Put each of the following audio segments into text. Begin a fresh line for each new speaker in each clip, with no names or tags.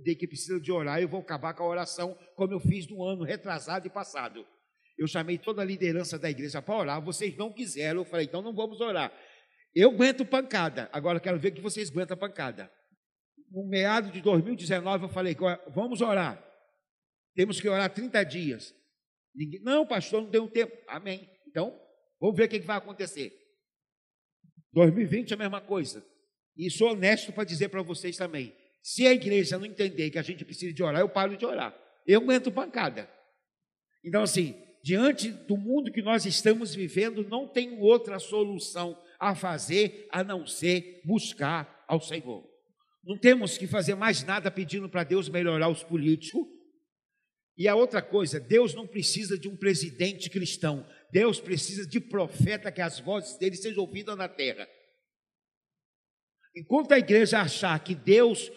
de que precisa de orar, eu vou acabar com a oração, como eu fiz no ano retrasado e passado. Eu chamei toda a liderança da igreja para orar, vocês não quiseram, eu falei, então não vamos orar. Eu aguento pancada, agora quero ver que vocês aguentam pancada. No meado de 2019, eu falei, vamos orar. Temos que orar 30 dias. Ninguém, não, pastor, não deu tempo. Amém. Então, vamos ver o que vai acontecer. 2020 é a mesma coisa. E sou honesto para dizer para vocês também. Se a igreja não entender que a gente precisa de orar, eu paro de orar. Eu aguento pancada. Então, assim, diante do mundo que nós estamos vivendo, não tem outra solução a fazer a não ser buscar ao Senhor. Não temos que fazer mais nada pedindo para Deus melhorar os políticos. E a outra coisa, Deus não precisa de um presidente cristão. Deus precisa de profeta que as vozes dele sejam ouvidas na terra. Enquanto a igreja achar que Deus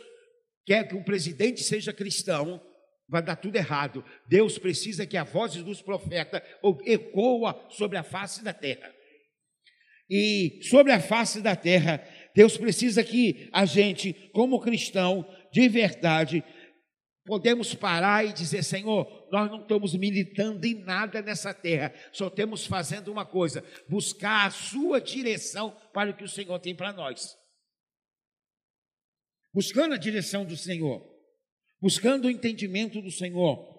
quer que um presidente seja cristão, vai dar tudo errado. Deus precisa que a voz dos profetas ecoa sobre a face da terra. E sobre a face da terra, Deus precisa que a gente, como cristão, de verdade, podemos parar e dizer: Senhor, nós não estamos militando em nada nessa terra, só estamos fazendo uma coisa: buscar a Sua direção para o que o Senhor tem para nós. Buscando a direção do Senhor, buscando o entendimento do Senhor.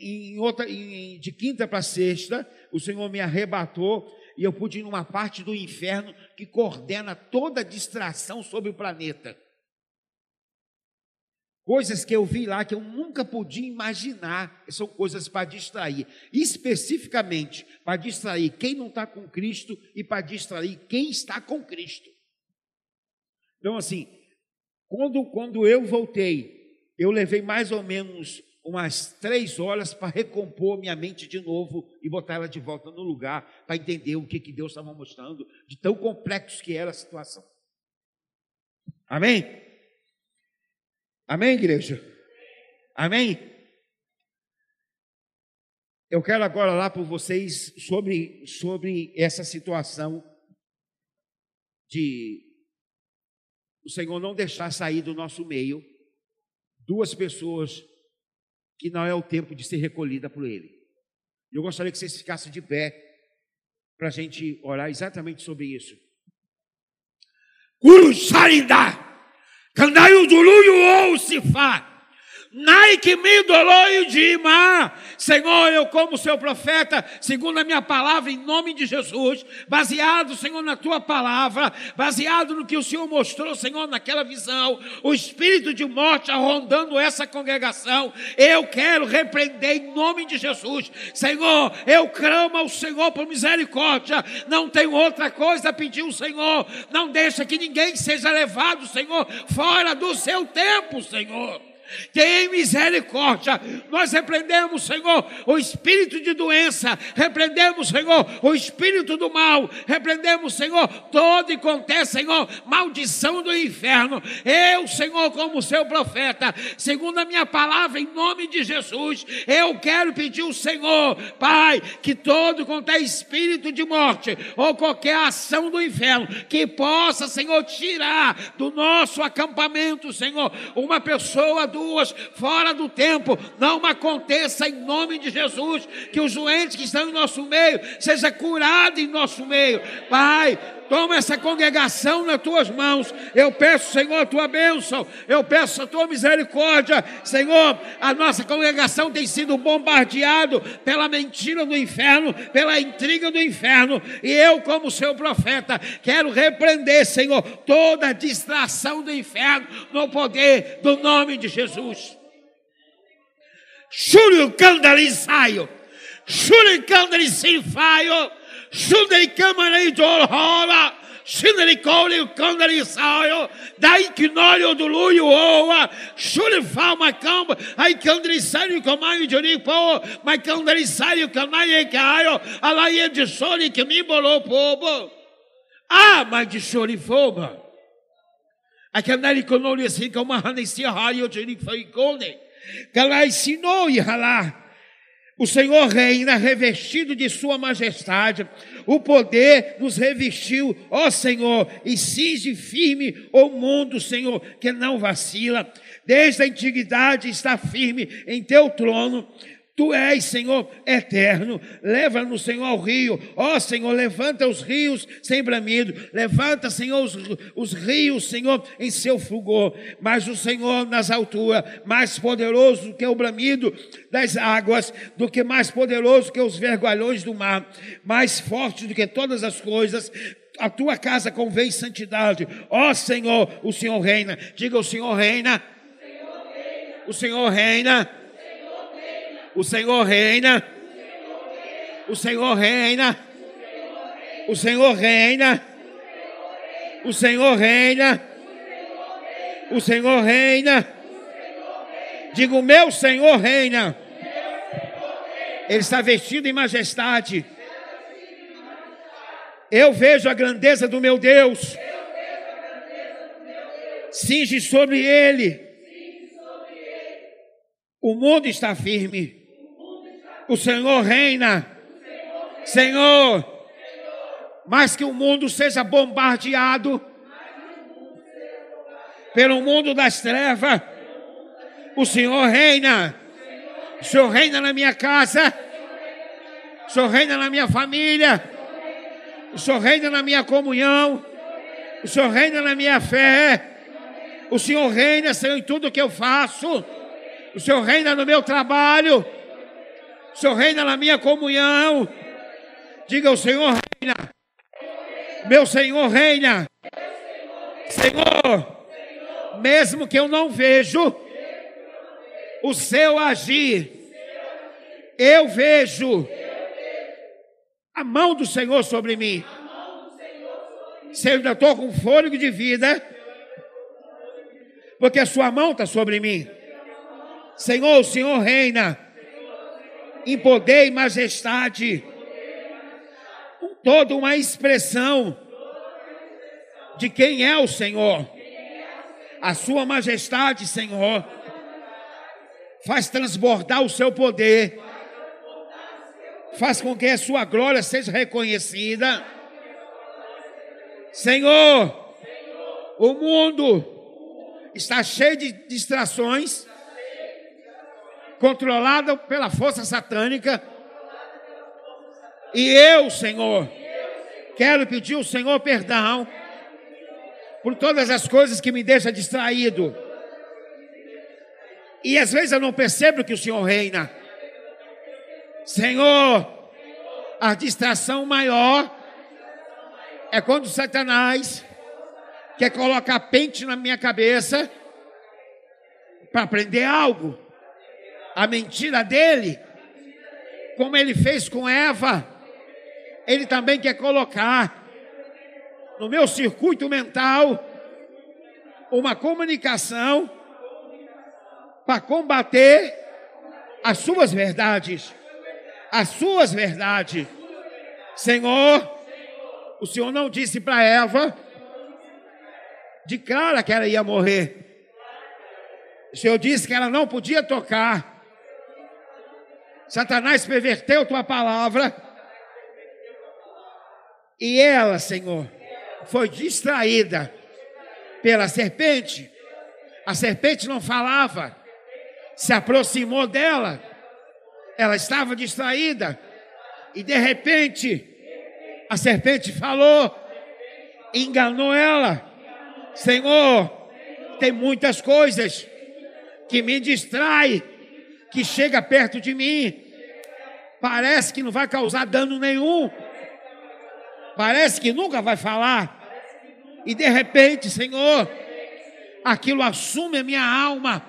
Em outra, em, de quinta para sexta, o Senhor me arrebatou e eu pude ir numa parte do inferno que coordena toda a distração sobre o planeta. Coisas que eu vi lá que eu nunca podia imaginar, são coisas para distrair, especificamente para distrair quem não está com Cristo e para distrair quem está com Cristo. Então, assim, quando, quando eu voltei, eu levei mais ou menos umas três horas para recompor minha mente de novo e botar ela de volta no lugar, para entender o que, que Deus estava mostrando, de tão complexo que era a situação. Amém? Amém, igreja? Amém? Eu quero agora lá por vocês sobre, sobre essa situação de o Senhor não deixar sair do nosso meio duas pessoas que não é o tempo de ser recolhida por Ele. Eu gostaria que vocês ficassem de pé para a gente orar exatamente sobre isso. Guru Sarinda, Kandayu Duluyu ou Sifá. Nike me doloi de Senhor, eu como seu profeta, segundo a minha palavra, em nome de Jesus, baseado, Senhor, na tua palavra, baseado no que o Senhor mostrou, Senhor, naquela visão, o espírito de morte rondando essa congregação, eu quero repreender em nome de Jesus. Senhor, eu clamo ao Senhor por misericórdia, não tenho outra coisa a pedir ao Senhor, não deixa que ninguém seja levado, Senhor, fora do seu tempo, Senhor. Tem misericórdia. Nós repreendemos, Senhor, o espírito de doença, repreendemos, Senhor, o espírito do mal, repreendemos, Senhor, todo e qualquer, Senhor, maldição do inferno. Eu, Senhor, como seu profeta, segundo a minha palavra, em nome de Jesus, eu quero pedir ao Senhor, Pai, que todo qualquer espírito de morte ou qualquer ação do inferno que possa, Senhor, tirar do nosso acampamento, Senhor, uma pessoa duas, fora do tempo, não aconteça em nome de Jesus, que os doentes que estão em nosso meio seja curado em nosso meio. Pai, toma essa congregação nas tuas mãos. Eu peço, Senhor, a tua bênção. Eu peço a tua misericórdia. Senhor, a nossa congregação tem sido bombardeado pela mentira do inferno, pela intriga do inferno. E eu, como seu profeta, quero repreender, Senhor, toda distração do inferno no poder do nome de Jesus. Shuri candalizaio. Shuri candalizaio. Sundari Kamanai Jolhola, Sindari Koli Kandari Sayo, Dai Kinolio do Luio Oa, Shuri Fama Kamba, Ai Kandari Sayo Kamayo Joripo, Mai Kandari Sayo Kamaye Kayo, Alaye de Soli que me bolou povo. Ah, mas de Chorifoba. A Kandari Konoli assim como a Hanesia Hayo Jorifoi Galai Sinoi Halah. O Senhor reina revestido de Sua majestade. O poder nos revestiu, ó Senhor, e cinge firme o mundo, Senhor, que não vacila. desde a antiguidade está firme em teu trono. Tu és, Senhor, eterno. Leva-nos, Senhor, ao rio. Ó, Senhor, levanta os rios sem bramido. Levanta, Senhor, os, os rios, Senhor, em seu fulgor. Mas o Senhor nas alturas, mais poderoso que o bramido das águas, do que mais poderoso que os vergalhões do mar, mais forte do que todas as coisas a tua casa convém santidade. Ó Senhor, o Senhor reina. Diga: o Senhor reina. O Senhor reina. O Senhor reina. O Senhor reina. O Senhor reina. O Senhor reina. O Senhor reina. O meu Senhor reina. Ele está vestido em majestade. Eu vejo a grandeza do meu Deus. Cinge sobre ele. O mundo está firme. O Senhor reina. Senhor, mais que o mundo seja bombardeado pelo mundo das trevas, o Senhor reina. O Senhor reina na minha casa. O Senhor reina na minha família. O Senhor reina na minha comunhão. O Senhor reina na minha fé. O Senhor reina, Senhor, em tudo que eu faço. O Senhor reina no meu trabalho. O Senhor reina na minha comunhão. Diga: O Senhor reina. Meu Senhor reina. Senhor, mesmo que eu não vejo o seu agir, eu vejo a mão do Senhor sobre mim. Se eu ainda estou com fôlego de vida, porque a sua mão está sobre mim. Senhor, o Senhor reina em poder e majestade, toda uma expressão de quem é o Senhor. A sua majestade, Senhor, faz transbordar o seu poder faz com que a sua glória seja reconhecida. Senhor, o mundo está cheio de distrações, controlado pela força satânica. E eu, Senhor, quero pedir ao Senhor perdão por todas as coisas que me deixam distraído. E às vezes eu não percebo que o Senhor reina. Senhor, a distração maior é quando Satanás quer colocar pente na minha cabeça para aprender algo. A mentira dele, como ele fez com Eva, ele também quer colocar no meu circuito mental uma comunicação para combater as suas verdades as suas verdades. Senhor, o Senhor não disse para Eva de cara que ela ia morrer. O Senhor disse que ela não podia tocar. Satanás perverteu tua palavra. E ela, Senhor, foi distraída pela serpente. A serpente não falava, se aproximou dela ela estava distraída e de repente a serpente falou, enganou ela. Senhor, tem muitas coisas que me distrai, que chega perto de mim. Parece que não vai causar dano nenhum. Parece que nunca vai falar. E de repente, Senhor, aquilo assume a minha alma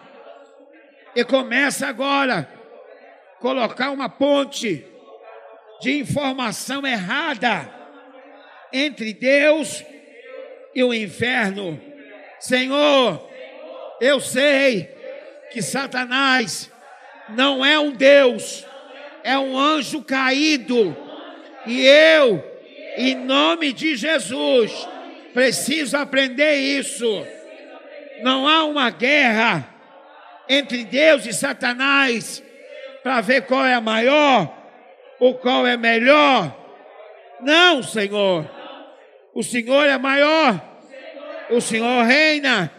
e começa agora colocar uma ponte de informação errada entre Deus e o inferno. Senhor, eu sei que Satanás não é um Deus, é um anjo caído. E eu, em nome de Jesus, preciso aprender isso. Não há uma guerra entre Deus e Satanás para ver qual é maior ou qual é melhor. Não, Senhor. O Senhor é maior. O Senhor reina.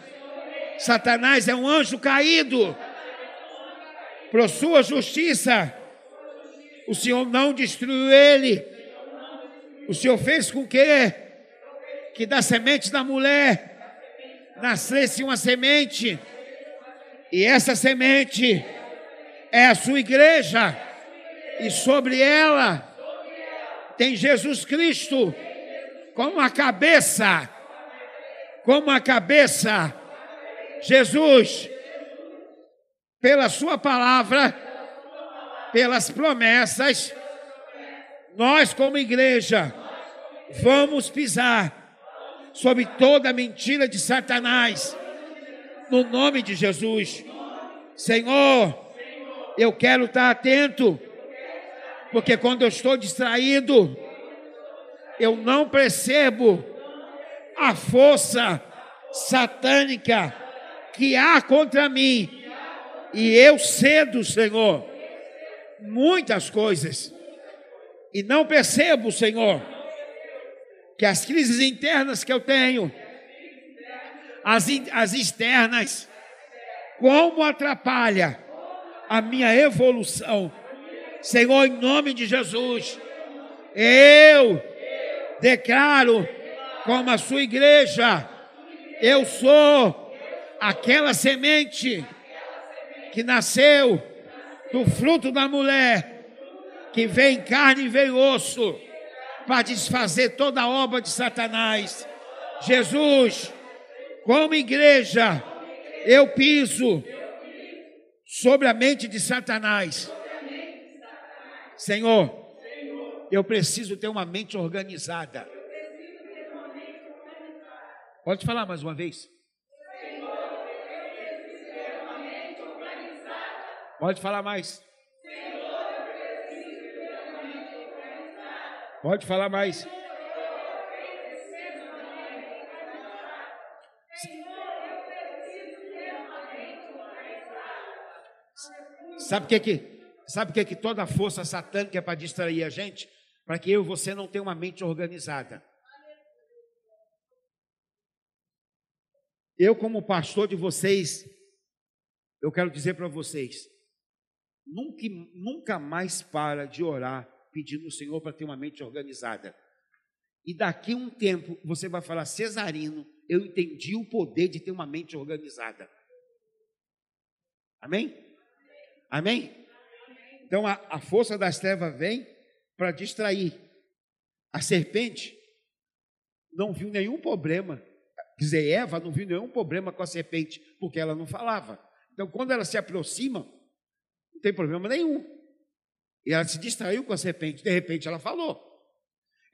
Satanás é um anjo caído. Por sua justiça, o Senhor não destruiu ele. O Senhor fez com que, que da semente da mulher nascesse uma semente, e essa semente é a sua igreja, e sobre ela tem Jesus Cristo como a cabeça, como a cabeça, Jesus, pela Sua palavra, pelas promessas, nós, como igreja, vamos pisar sobre toda mentira de Satanás, no nome de Jesus. Senhor, eu quero estar atento, porque quando eu estou distraído, eu não percebo a força satânica que há contra mim. E eu cedo, Senhor, muitas coisas. E não percebo, Senhor, que as crises internas que eu tenho, as, as externas, como atrapalha a minha evolução. Senhor, em nome de Jesus, eu declaro como a sua igreja, eu sou aquela semente que nasceu do fruto da mulher, que vem carne e vem osso, para desfazer toda a obra de Satanás. Jesus, como igreja, eu piso sobre a mente de Satanás. Senhor, eu preciso ter uma mente organizada. Pode falar mais uma vez. Pode falar mais. Pode falar mais. Sabe o que que sabe que que toda força satânica é para distrair a gente? para que eu e você não tenha uma mente organizada. Eu, como pastor de vocês, eu quero dizer para vocês: nunca, nunca mais para de orar pedindo ao Senhor para ter uma mente organizada. E daqui a um tempo você vai falar, Cesarino, eu entendi o poder de ter uma mente organizada. Amém? Amém? Então a, a força das trevas vem para distrair. A serpente não viu nenhum problema. Quer dizer, Eva não viu nenhum problema com a serpente, porque ela não falava. Então, quando ela se aproxima, não tem problema nenhum. E ela se distraiu com a serpente, de repente ela falou.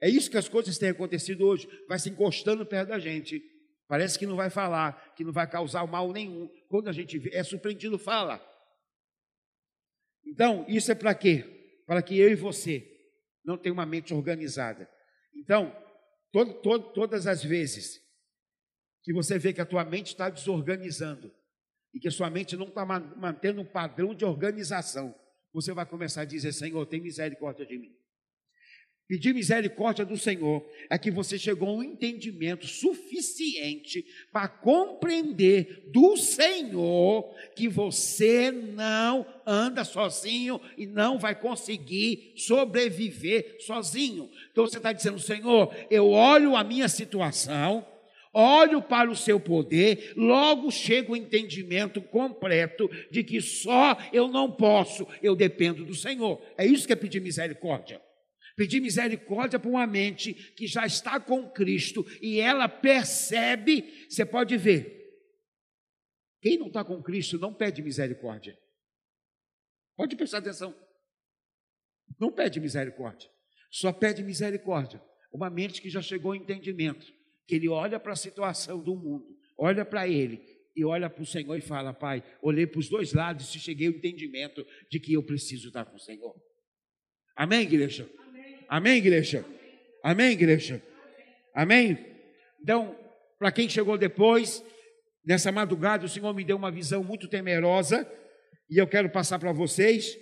É isso que as coisas têm acontecido hoje. Vai se encostando perto da gente. Parece que não vai falar, que não vai causar mal nenhum. Quando a gente é surpreendido, fala. Então, isso é para quê? Para que eu e você não tem uma mente organizada. Então, todo, todo, todas as vezes que você vê que a tua mente está desorganizando e que sua mente não está mantendo um padrão de organização, você vai começar a dizer: Senhor, tem misericórdia de mim. Pedir misericórdia do Senhor é que você chegou a um entendimento suficiente para compreender do Senhor que você não anda sozinho e não vai conseguir sobreviver sozinho. Então você está dizendo, Senhor, eu olho a minha situação, olho para o seu poder, logo chega o entendimento completo de que só eu não posso, eu dependo do Senhor. É isso que é pedir misericórdia. Pedir misericórdia para uma mente que já está com Cristo e ela percebe, você pode ver. Quem não está com Cristo não pede misericórdia. Pode prestar atenção. Não pede misericórdia. Só pede misericórdia. Uma mente que já chegou ao entendimento. Que ele olha para a situação do mundo, olha para ele e olha para o Senhor e fala: Pai, olhei para os dois lados e cheguei ao entendimento de que eu preciso estar com o Senhor. Amém, igreja? Amém, igreja? Amém, igreja? Amém? Então, para quem chegou depois, nessa madrugada, o Senhor me deu uma visão muito temerosa e eu quero passar para vocês.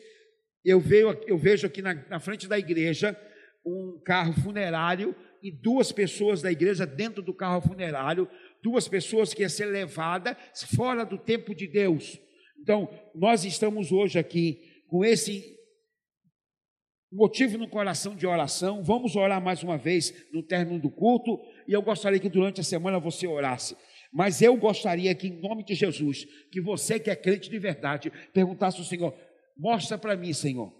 Eu, vejo, eu vejo aqui na frente da igreja um carro funerário e duas pessoas da igreja dentro do carro funerário duas pessoas que iam ser levadas fora do tempo de Deus. Então, nós estamos hoje aqui com esse motivo no coração de oração. Vamos orar mais uma vez no término do culto. E eu gostaria que durante a semana você orasse. Mas eu gostaria que, em nome de Jesus, que você que é crente de verdade, perguntasse ao Senhor: mostra para mim, Senhor,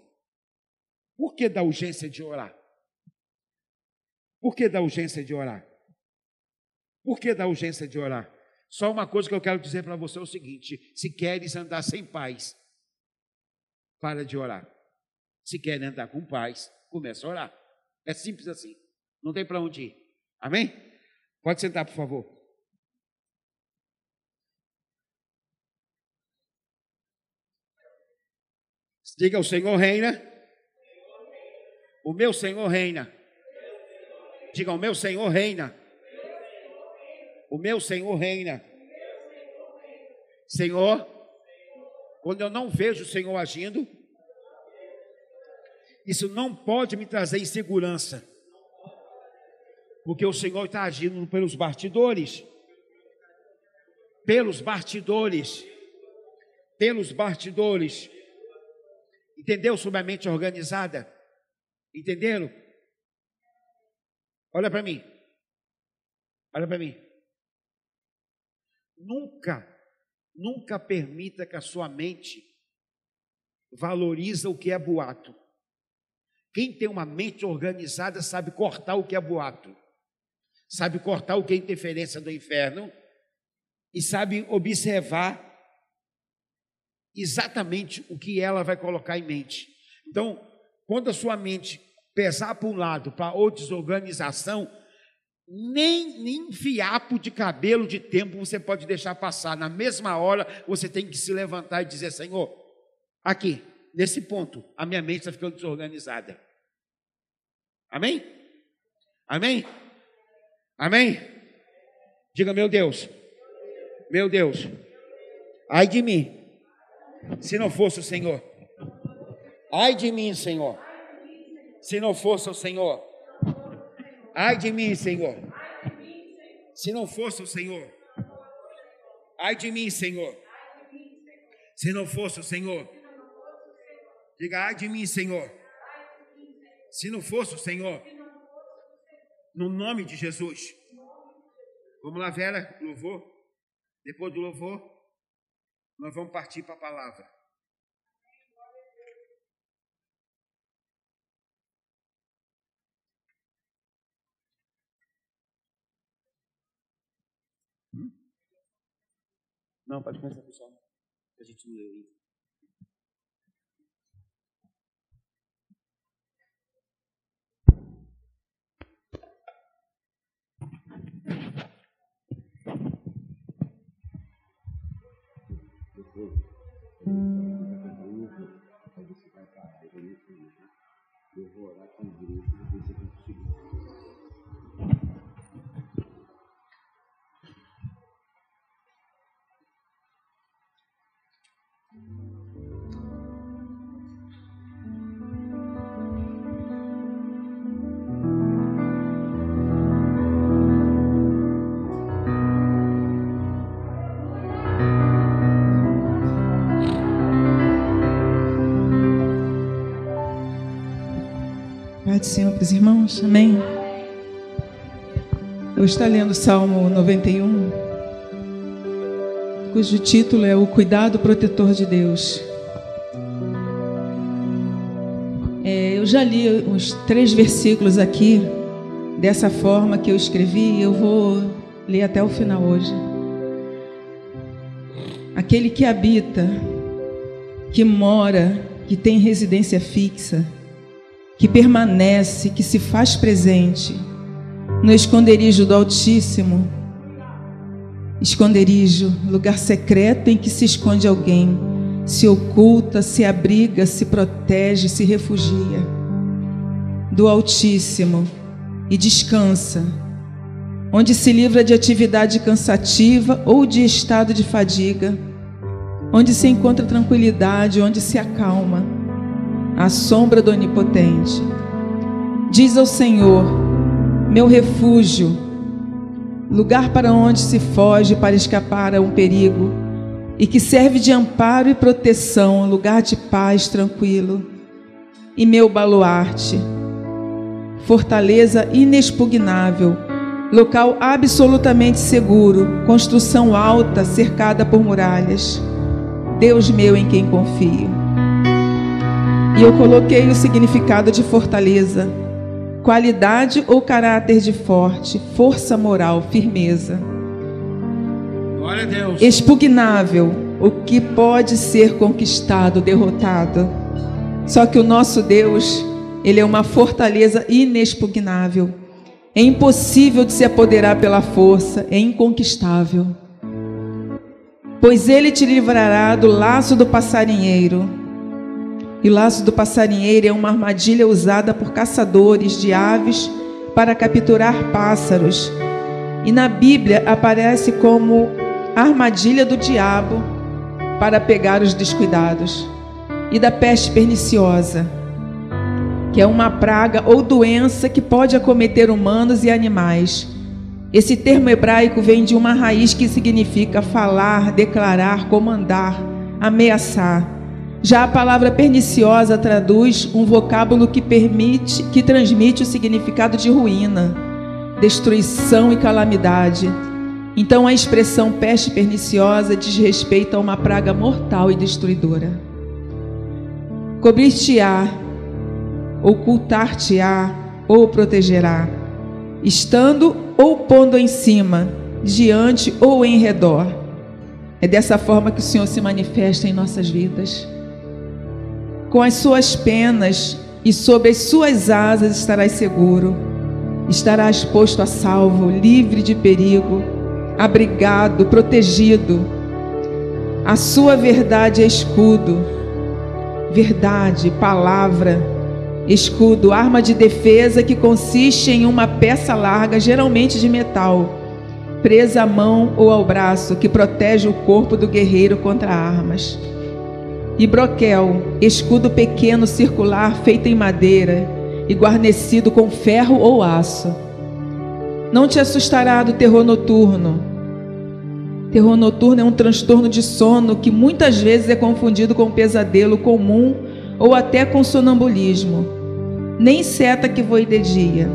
por que da urgência de orar? Por que da urgência de orar? Por que da urgência de orar? Só uma coisa que eu quero dizer para você é o seguinte: se queres andar sem paz, para de orar. Se querem andar com paz, começa a orar. É simples assim. Não tem para onde ir. Amém? Pode sentar, por favor. Diga: O Senhor reina. O meu Senhor reina. Diga: O meu Senhor reina. O meu Senhor reina. Senhor, quando eu não vejo o Senhor agindo, isso não pode me trazer insegurança, porque o Senhor está agindo pelos bastidores, pelos bastidores, pelos bastidores. Entendeu sobre a mente organizada? Entenderam? Olha para mim. Olha para mim. Nunca, nunca permita que a sua mente valorize o que é boato. Quem tem uma mente organizada sabe cortar o que é boato, sabe cortar o que é interferência do inferno e sabe observar exatamente o que ela vai colocar em mente. Então, quando a sua mente pesar para um lado, para outra desorganização, nem, nem fiapo de cabelo de tempo você pode deixar passar. Na mesma hora, você tem que se levantar e dizer: Senhor, aqui, nesse ponto, a minha mente está ficando desorganizada. Amém? Amém? Amém? Diga, meu Deus, meu Deus, ai de mim, se não fosse o Senhor. Ai de mim, Senhor. Se não fosse o Senhor. Ai de mim, Senhor. Se não fosse o Senhor. Ai de mim, Senhor. Se não fosse o Senhor. Diga, ai de mim, Senhor. Se não fosse o Senhor. No nome de Jesus. Vamos lá, Vera, louvor. Depois do louvor, nós vamos partir para a palavra. Não, pode começar, pessoal. A gente não leu ainda. Eu vou orar com o grupo
Pai do Senhor para os irmãos, amém? Eu estou lendo o Salmo 91, cujo título é O Cuidado Protetor de Deus. É, eu já li uns três versículos aqui, dessa forma que eu escrevi, e eu vou ler até o final hoje. Aquele que habita, que mora, que tem residência fixa, que permanece, que se faz presente no esconderijo do Altíssimo. Esconderijo, lugar secreto em que se esconde alguém, se oculta, se abriga, se protege, se refugia do Altíssimo e descansa, onde se livra de atividade cansativa ou de estado de fadiga, onde se encontra tranquilidade, onde se acalma à sombra do Onipotente. Diz ao Senhor, meu refúgio, lugar para onde se foge para escapar a um perigo e que serve de amparo e proteção, lugar de paz tranquilo. E meu baluarte, fortaleza inexpugnável, local absolutamente seguro, construção alta cercada por muralhas. Deus meu em quem confio. E eu coloquei o significado de fortaleza, qualidade ou caráter de forte, força moral, firmeza.
Glória a Deus.
Expugnável, o que pode ser conquistado, derrotado. Só que o nosso Deus, ele é uma fortaleza inexpugnável. É impossível de se apoderar pela força, é inconquistável. Pois ele te livrará do laço do passarinheiro. E o laço do passarinheiro é uma armadilha usada por caçadores de aves para capturar pássaros. E na Bíblia aparece como armadilha do diabo para pegar os descuidados. E da peste perniciosa que é uma praga ou doença que pode acometer humanos e animais. Esse termo hebraico vem de uma raiz que significa falar, declarar, comandar, ameaçar. Já a palavra perniciosa traduz um vocábulo que permite, que transmite o significado de ruína, destruição e calamidade. Então a expressão peste perniciosa diz respeito a uma praga mortal e destruidora. Cobrir-te-á ocultar-te-á ou protegerá, estando ou pondo em cima, diante ou em redor. É dessa forma que o Senhor se manifesta em nossas vidas. Com as suas penas e sob as suas asas estarás seguro, estarás posto a salvo, livre de perigo, abrigado, protegido. A sua verdade é escudo, verdade, palavra Escudo, arma de defesa que consiste em uma peça larga, geralmente de metal, presa à mão ou ao braço, que protege o corpo do guerreiro contra armas. E broquel, escudo pequeno circular feito em madeira e guarnecido com ferro ou aço. Não te assustará do terror noturno. Terror noturno é um transtorno de sono que muitas vezes é confundido com pesadelo comum ou até com sonambulismo. Nem seta que voe de dia.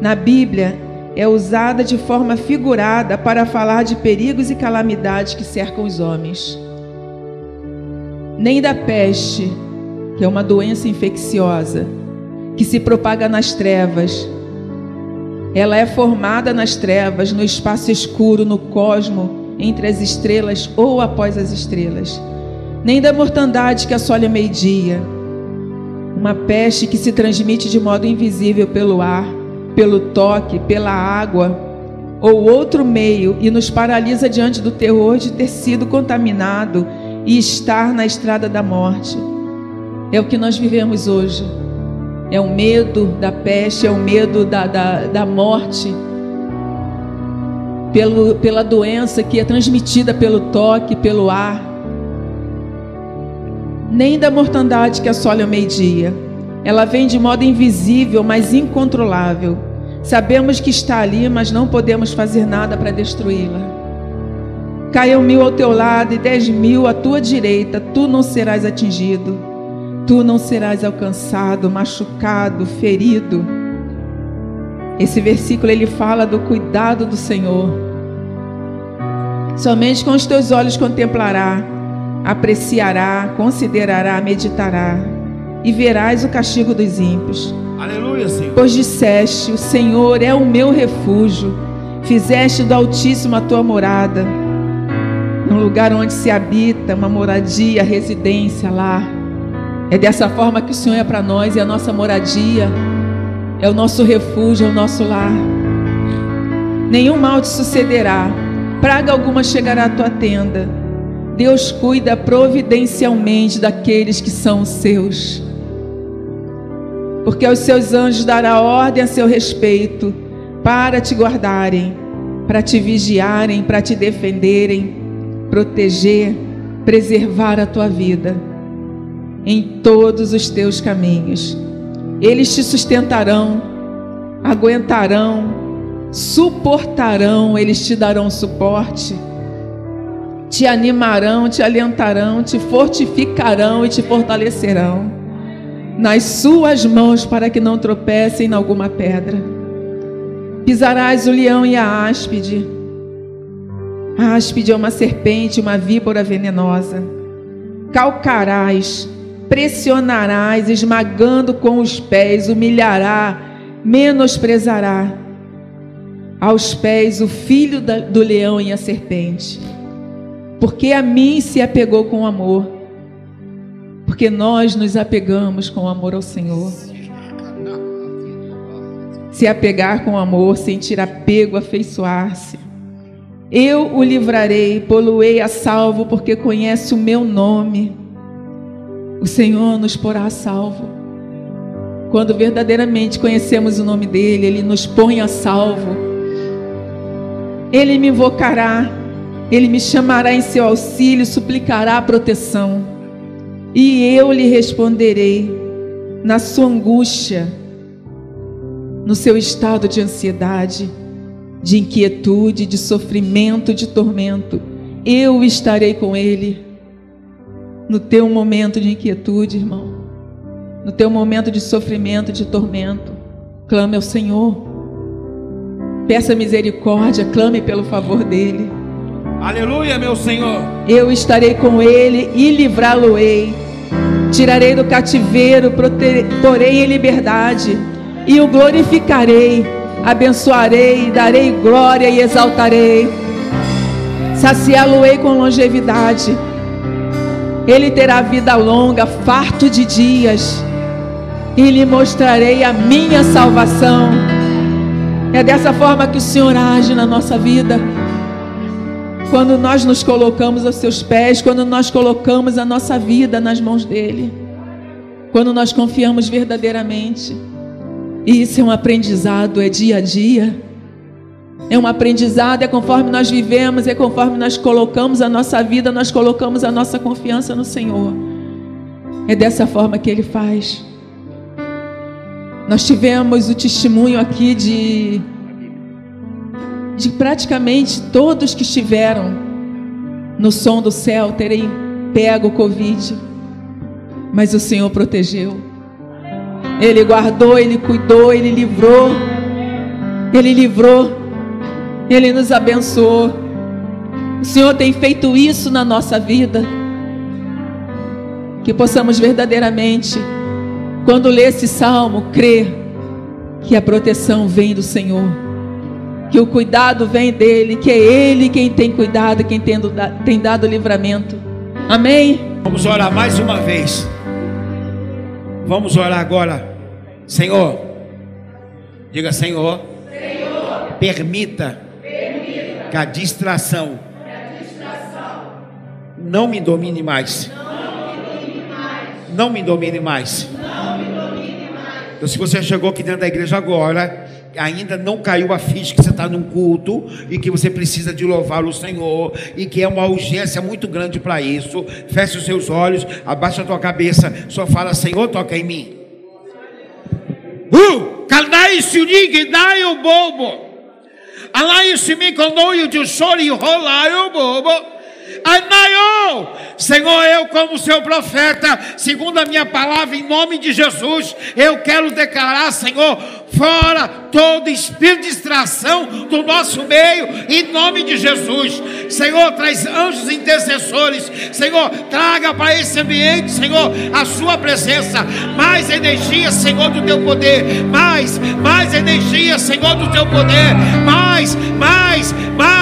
Na Bíblia, é usada de forma figurada para falar de perigos e calamidades que cercam os homens. Nem da peste, que é uma doença infecciosa que se propaga nas trevas. Ela é formada nas trevas, no espaço escuro, no cosmo, entre as estrelas ou após as estrelas nem da mortandade que assola meio-dia. Uma peste que se transmite de modo invisível pelo ar, pelo toque, pela água ou outro meio e nos paralisa diante do terror de ter sido contaminado e estar na estrada da morte. É o que nós vivemos hoje. É o medo da peste, é o medo da, da, da morte, pelo, pela doença que é transmitida pelo toque, pelo ar nem da mortandade que assola o meio-dia. Ela vem de modo invisível, mas incontrolável. Sabemos que está ali, mas não podemos fazer nada para destruí-la. Caiam mil ao teu lado e dez mil à tua direita, tu não serás atingido. Tu não serás alcançado, machucado, ferido. Esse versículo ele fala do cuidado do Senhor. Somente com os teus olhos contemplará apreciará, considerará, meditará, e verás o castigo dos ímpios.
Aleluia, Senhor.
Pois disseste: O Senhor é o meu refúgio, fizeste do Altíssimo a tua morada, um lugar onde se habita, uma moradia, residência lá. É dessa forma que o Senhor é para nós, é a nossa moradia, é o nosso refúgio, é o nosso lar. Nenhum mal te sucederá, praga alguma chegará à tua tenda Deus cuida providencialmente daqueles que são seus. Porque aos seus anjos dará ordem a seu respeito para te guardarem, para te vigiarem, para te defenderem, proteger, preservar a tua vida em todos os teus caminhos. Eles te sustentarão, aguentarão, suportarão, eles te darão suporte, te animarão, te alentarão, te fortificarão e te fortalecerão nas suas mãos para que não tropecem em alguma pedra. Pisarás o leão e a áspide. Áspide é uma serpente, uma víbora venenosa. Calcarás, pressionarás, esmagando com os pés, humilhará, menosprezará aos pés o filho do leão e a serpente, porque a mim se apegou com amor, porque nós nos apegamos com amor ao Senhor. Se apegar com amor, sentir apego, afeiçoar-se. Eu o livrarei, poluei a salvo, porque conhece o meu nome. O Senhor nos porá a salvo. Quando verdadeiramente conhecemos o nome dEle, Ele nos põe a salvo ele me invocará, ele me chamará em seu auxílio, suplicará proteção. E eu lhe responderei na sua angústia, no seu estado de ansiedade, de inquietude, de sofrimento, de tormento. Eu estarei com ele no teu momento de inquietude, irmão. No teu momento de sofrimento, de tormento. Clame ao Senhor. Peça misericórdia, clame pelo favor dele.
Aleluia, meu Senhor.
Eu estarei com ele e livrá-lo-ei. Tirarei do cativeiro, porei em liberdade e o glorificarei, abençoarei, darei glória e exaltarei. Saciá-lo-ei com longevidade. Ele terá vida longa, farto de dias, e lhe mostrarei a minha salvação. É dessa forma que o Senhor age na nossa vida. Quando nós nos colocamos aos seus pés, quando nós colocamos a nossa vida nas mãos dele. Quando nós confiamos verdadeiramente. E isso é um aprendizado, é dia a dia. É um aprendizado, é conforme nós vivemos, é conforme nós colocamos a nossa vida, nós colocamos a nossa confiança no Senhor. É dessa forma que Ele faz. Nós tivemos o testemunho aqui de, de praticamente todos que estiveram no som do céu terem pego o Covid, mas o Senhor protegeu. Ele guardou, Ele cuidou, Ele livrou, Ele livrou, Ele nos abençoou. O Senhor tem feito isso na nossa vida. Que possamos verdadeiramente quando lê esse salmo, crê que a proteção vem do Senhor, que o cuidado vem dele, que é ele quem tem cuidado, quem tem, tem dado livramento. Amém?
Vamos orar mais uma vez. Vamos orar agora. Senhor, diga Senhor, Senhor permita, permita que, a distração, que a distração não me domine mais. Não me domine mais. Não me domine mais. Então, se você chegou aqui dentro da igreja agora, ainda não caiu a ficha que você está num culto e que você precisa de louvar o Senhor e que é uma urgência muito grande para isso, feche os seus olhos, abaixa a tua cabeça, só fala: Senhor, toca em mim. Uh, Caldai se dai o bobo. Alai se me condoio de choro e rolai o bobo. Senhor, eu como seu profeta, segundo a minha palavra, em nome de Jesus, eu quero declarar, Senhor, fora todo espírito de distração do nosso meio, em nome de Jesus. Senhor, traz anjos intercessores, Senhor, traga para esse ambiente, Senhor, a sua presença, mais energia, Senhor, do teu poder, mais, mais energia, Senhor, do teu poder, mais, mais, mais,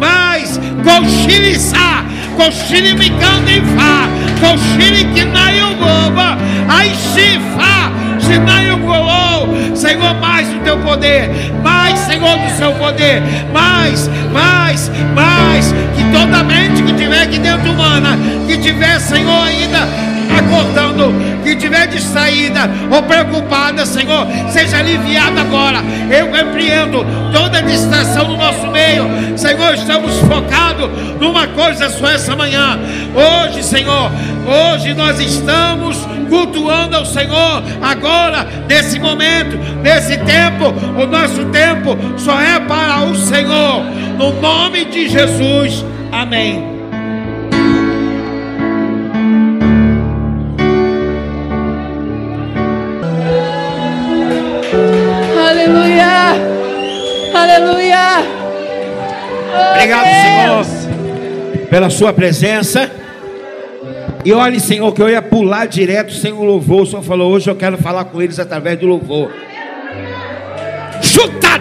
mais, cochiliçar, cochilimicandifá, cochiliquinaiuboba, aixifa, sinaiugolou, Senhor, mais do teu poder, mais, Senhor, do seu poder, mais, mais, mais, que toda mente que tiver aqui dentro humana, que tiver, Senhor, ainda acordando que estiver distraída ou preocupada, Senhor, seja aliviada agora. Eu repreendo toda distração no nosso meio. Senhor, estamos focados numa coisa só essa manhã. Hoje, Senhor, hoje nós estamos cultuando ao Senhor agora, nesse momento, nesse tempo. O nosso tempo só é para o Senhor. No nome de Jesus. Amém.
Aleluia! Aleluia! Oh,
Obrigado, Senhor, pela sua presença. E olhe, Senhor, que eu ia pular direto sem o louvor. O Senhor falou, hoje eu quero falar com eles através do louvor. Chuta!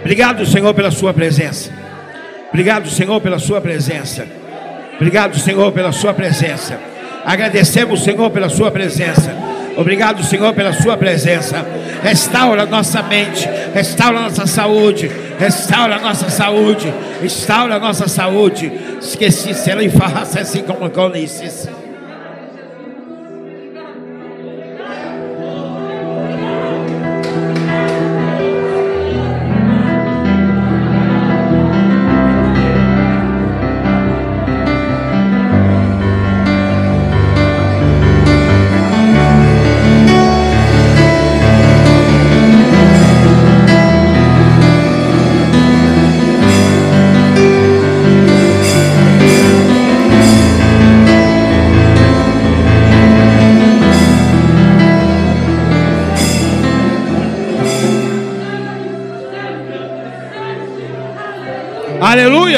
Obrigado, Senhor, pela sua presença. Obrigado, Senhor, pela sua presença. Obrigado, Senhor, pela sua presença. Agradecemos, Senhor, pela sua presença. Obrigado, Senhor, pela sua presença. Restaura nossa mente, restaura nossa saúde, restaura nossa saúde, restaura nossa saúde. Esqueci, se ela enfarraça assim como com isso.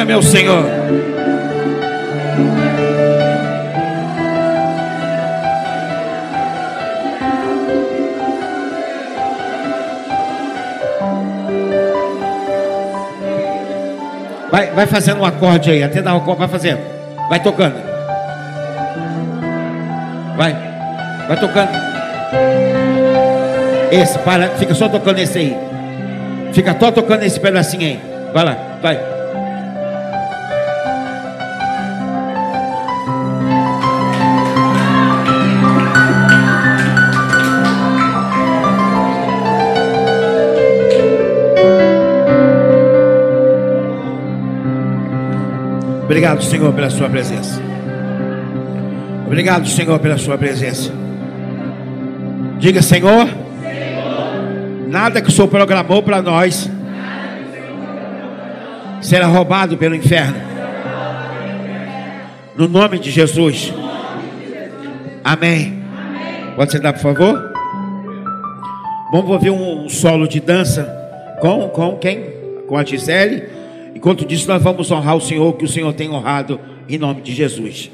Meu Senhor. Vai, vai fazendo um acorde aí, até dar um acorde, vai fazendo. Vai tocando. Vai, vai tocando. Esse, para, fica só tocando esse aí. Fica só tocando esse pedacinho aí. Vai lá, vai. Obrigado, Senhor, pela sua presença. Obrigado, Senhor, pela sua presença. Diga, Senhor, nada que o Senhor programou para nós será roubado pelo inferno. No nome de Jesus. Amém. Pode sentar, por favor? Vamos ouvir um solo de dança com, com quem? Com a Gisele. Enquanto disso, nós vamos honrar o Senhor, que o Senhor tem honrado, em nome de Jesus.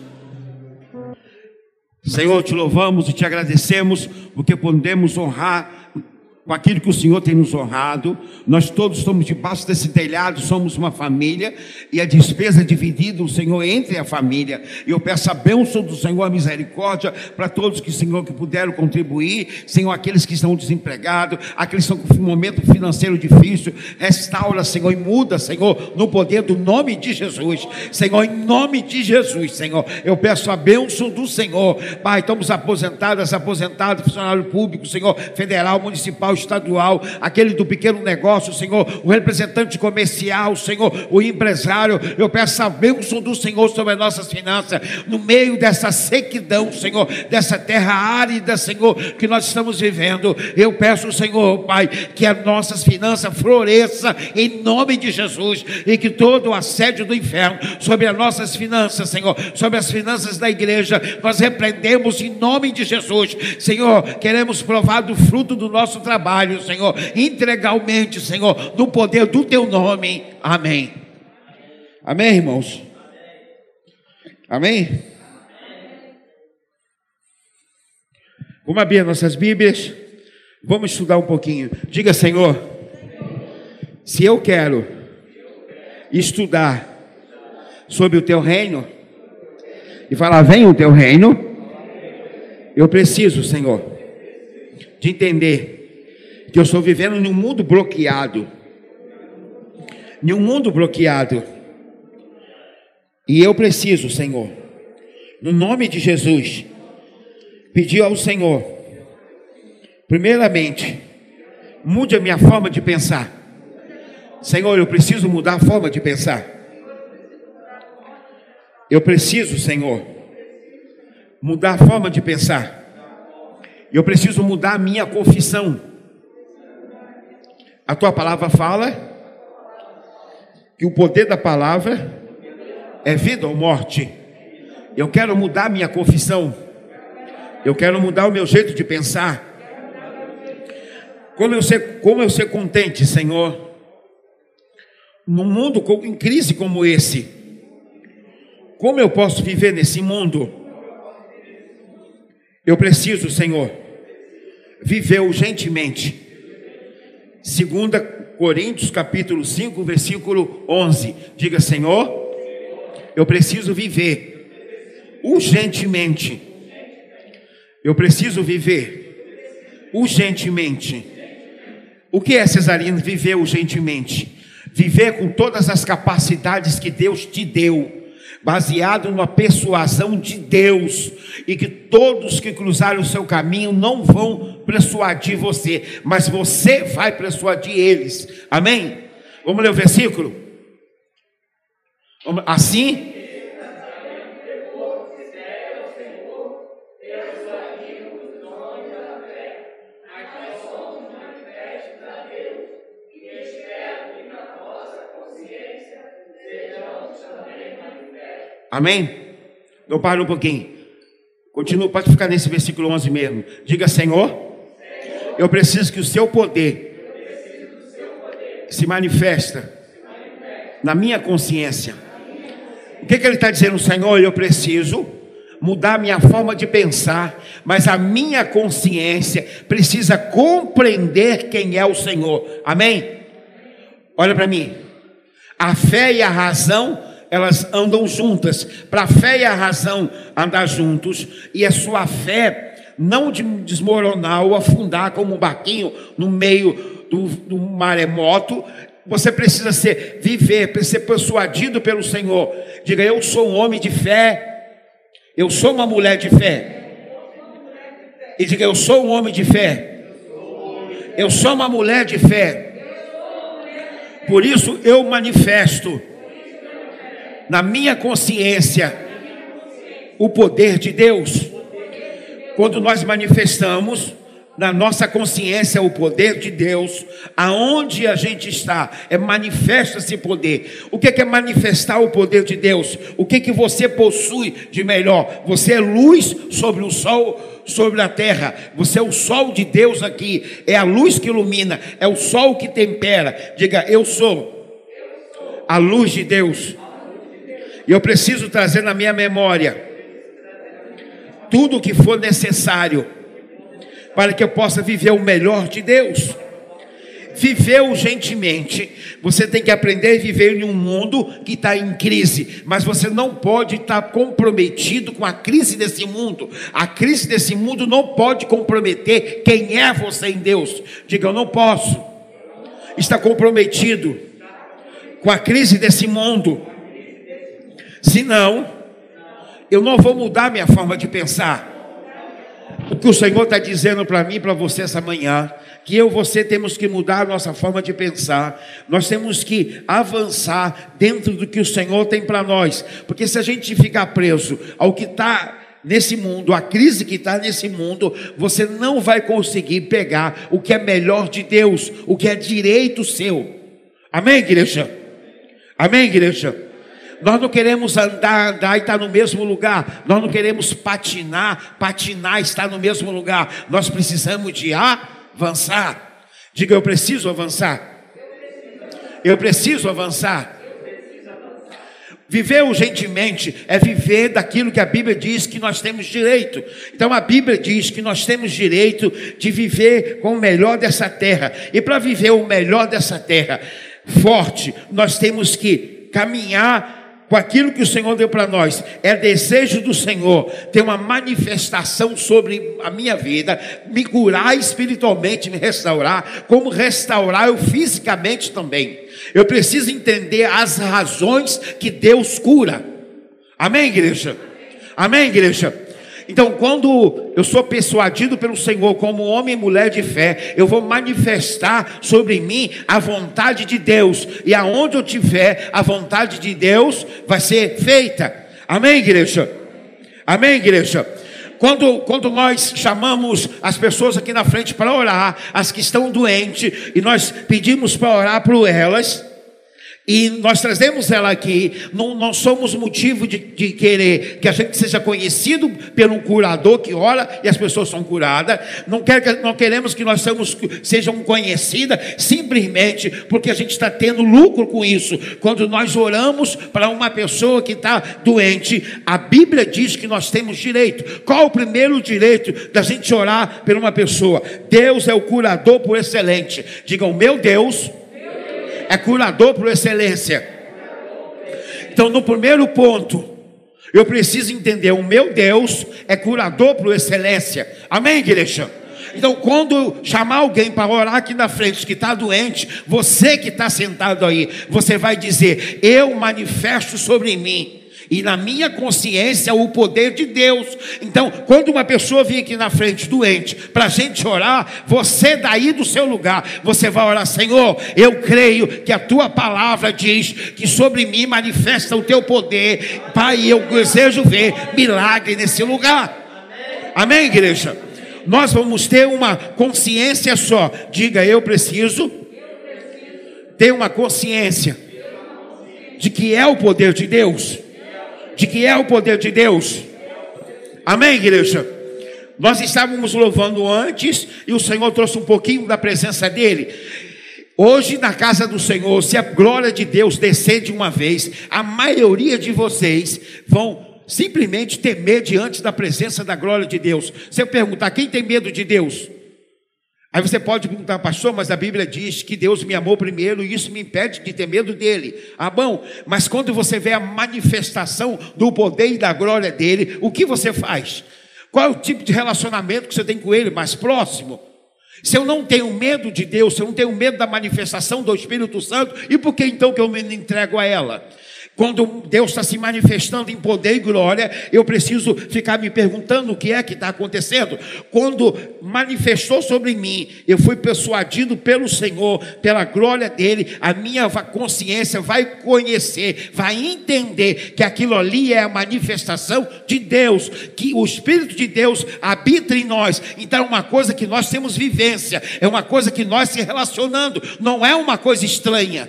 Senhor, te louvamos e te agradecemos, porque podemos honrar com aquilo que o Senhor tem nos honrado. Nós todos estamos debaixo desse telhado, somos uma família, e a despesa é dividida, o Senhor, entre a família. E eu peço a bênção do Senhor, a misericórdia, para todos que, Senhor, que puderam contribuir, Senhor, aqueles que estão desempregados, aqueles que estão com um momento financeiro difícil, restaura, Senhor, e muda, Senhor, no poder do nome de Jesus. Senhor, em nome de Jesus, Senhor, eu peço a bênção do Senhor. Pai, estamos aposentados, aposentados, funcionário público, Senhor, federal, municipal, estadual, aquele do pequeno negócio, Senhor, o representante comercial, Senhor, o empresário. Eu peço a bênção do Senhor sobre as nossas finanças, no meio dessa sequidão, Senhor, dessa terra árida, Senhor, que nós estamos vivendo. Eu peço, Senhor, Pai, que as nossas finanças floresçam em nome de Jesus e que todo o assédio do inferno sobre as nossas finanças, Senhor, sobre as finanças da igreja, nós repreendemos em nome de Jesus. Senhor, queremos provar do fruto do nosso trabalho trabalho, Senhor, integralmente, Senhor, no poder do teu nome. Amém. Amém, irmãos? Amém? Vamos abrir nossas Bíblias. Vamos estudar um pouquinho. Diga, Senhor, se eu quero estudar sobre o teu reino e falar, vem o teu reino, eu preciso, Senhor, de entender que eu estou vivendo em um mundo bloqueado. Em um mundo bloqueado. E eu preciso, Senhor, no nome de Jesus, pedir ao Senhor, primeiramente, mude a minha forma de pensar. Senhor, eu preciso mudar a forma de pensar. Eu preciso, Senhor, mudar a forma de pensar. Eu preciso mudar a minha confissão. A tua palavra fala que o poder da palavra é vida ou morte. Eu quero mudar minha confissão. Eu quero mudar o meu jeito de pensar. Como eu ser, como eu ser contente, Senhor, num mundo em crise como esse. Como eu posso viver nesse mundo? Eu preciso, Senhor, viver urgentemente. Segunda Coríntios capítulo 5, versículo 11. Diga, Senhor, eu preciso viver urgentemente. Eu preciso viver urgentemente. O que é, Cesarino, viver urgentemente? Viver com todas as capacidades que Deus te deu baseado numa persuasão de Deus, e que todos que cruzarem o seu caminho não vão persuadir você, mas você vai persuadir eles. Amém? Vamos ler o versículo? Assim Amém? Eu paro um pouquinho. Continua, pode ficar nesse versículo 11 mesmo. Diga, Senhor, eu preciso que o seu poder se manifesta na minha consciência. O que, que ele está dizendo, Senhor? Eu preciso mudar minha forma de pensar, mas a minha consciência precisa compreender quem é o Senhor. Amém? Olha para mim. A fé e a razão elas andam juntas. Para a fé e a razão andar juntos, e a sua fé não de desmoronar ou afundar como um barquinho no meio do, do maremoto, você precisa ser, viver, ser persuadido pelo Senhor. Diga, eu sou um homem de fé, eu sou uma mulher de fé. E diga, eu sou um homem de fé. Eu sou uma mulher de fé. Por isso eu manifesto na minha consciência o poder de Deus. Quando nós manifestamos na nossa consciência o poder de Deus, aonde a gente está, é manifesta esse poder. O que é manifestar o poder de Deus? O que que você possui de melhor? Você é luz sobre o sol, sobre a terra. Você é o sol de Deus aqui, é a luz que ilumina, é o sol que tempera. Diga, eu sou a luz de Deus. E eu preciso trazer na minha memória tudo o que for necessário para que eu possa viver o melhor de Deus. Viver urgentemente, você tem que aprender a viver em um mundo que está em crise, mas você não pode estar tá comprometido com a crise desse mundo. A crise desse mundo não pode comprometer quem é você em Deus. Diga, eu não posso estar comprometido com a crise desse mundo Senão, eu não vou mudar minha forma de pensar. O que o Senhor está dizendo para mim e para você essa manhã, que eu e você temos que mudar a nossa forma de pensar, nós temos que avançar dentro do que o Senhor tem para nós, porque se a gente ficar preso ao que está nesse mundo, a crise que está nesse mundo, você não vai conseguir pegar o que é melhor de Deus, o que é direito seu. Amém, igreja? Amém, igreja? Nós não queremos andar, andar e estar no mesmo lugar. Nós não queremos patinar, patinar e estar no mesmo lugar. Nós precisamos de avançar. Diga, eu preciso avançar. Eu preciso avançar. Viver urgentemente é viver daquilo que a Bíblia diz que nós temos direito. Então a Bíblia diz que nós temos direito de viver com o melhor dessa terra. E para viver o melhor dessa terra, forte, nós temos que caminhar com aquilo que o Senhor deu para nós. É desejo do Senhor ter uma manifestação sobre a minha vida, me curar espiritualmente, me restaurar, como restaurar eu fisicamente também. Eu preciso entender as razões que Deus cura. Amém, igreja? Amém, igreja? Então, quando eu sou persuadido pelo Senhor como homem e mulher de fé, eu vou manifestar sobre mim a vontade de Deus, e aonde eu tiver, a vontade de Deus vai ser feita. Amém, igreja? Amém, igreja? Quando, quando nós chamamos as pessoas aqui na frente para orar, as que estão doentes, e nós pedimos para orar por elas, e nós trazemos ela aqui, não, não somos motivo de, de, querer que a gente seja conhecido pelo curador que ora e as pessoas são curadas. Não, quer, não queremos que nós sejamos, sejam conhecidas simplesmente porque a gente está tendo lucro com isso. Quando nós oramos para uma pessoa que está doente, a Bíblia diz que nós temos direito. Qual o primeiro direito da gente orar por uma pessoa? Deus é o curador por excelente. Digam, meu Deus é curador por excelência. Então, no primeiro ponto, eu preciso entender: o meu Deus é curador por excelência. Amém, igreja? Então, quando chamar alguém para orar aqui na frente que está doente, você que está sentado aí, você vai dizer: Eu manifesto sobre mim e na minha consciência o poder de Deus. Então, quando uma pessoa vir aqui na frente doente, para a gente orar, você daí do seu lugar, você vai orar, Senhor, eu creio que a tua palavra diz que sobre mim manifesta o teu poder, Pai, eu desejo ver milagre nesse lugar. Amém, igreja? Nós vamos ter uma consciência só. Diga, eu preciso ter uma consciência de que é o poder de Deus de que é o poder de Deus. Amém, igreja? Nós estávamos louvando antes e o Senhor trouxe um pouquinho da presença dele. Hoje, na casa do Senhor, se a glória de Deus descer de uma vez, a maioria de vocês vão simplesmente temer diante da presença da glória de Deus. Se eu perguntar, quem tem medo de Deus? Aí você pode perguntar, pastor, mas a Bíblia diz que Deus me amou primeiro e isso me impede de ter medo dele. Ah, bom, mas quando você vê a manifestação do poder e da glória dele, o que você faz? Qual é o tipo de relacionamento que você tem com ele mais próximo? Se eu não tenho medo de Deus, se eu não tenho medo da manifestação do Espírito Santo, e por que então que eu me entrego a ela? Quando Deus está se manifestando em poder e glória, eu preciso ficar me perguntando o que é que está acontecendo. Quando manifestou sobre mim, eu fui persuadido pelo Senhor, pela glória dele, a minha consciência vai conhecer, vai entender que aquilo ali é a manifestação de Deus, que o Espírito de Deus habita em nós. Então é uma coisa que nós temos vivência, é uma coisa que nós se relacionando, não é uma coisa estranha.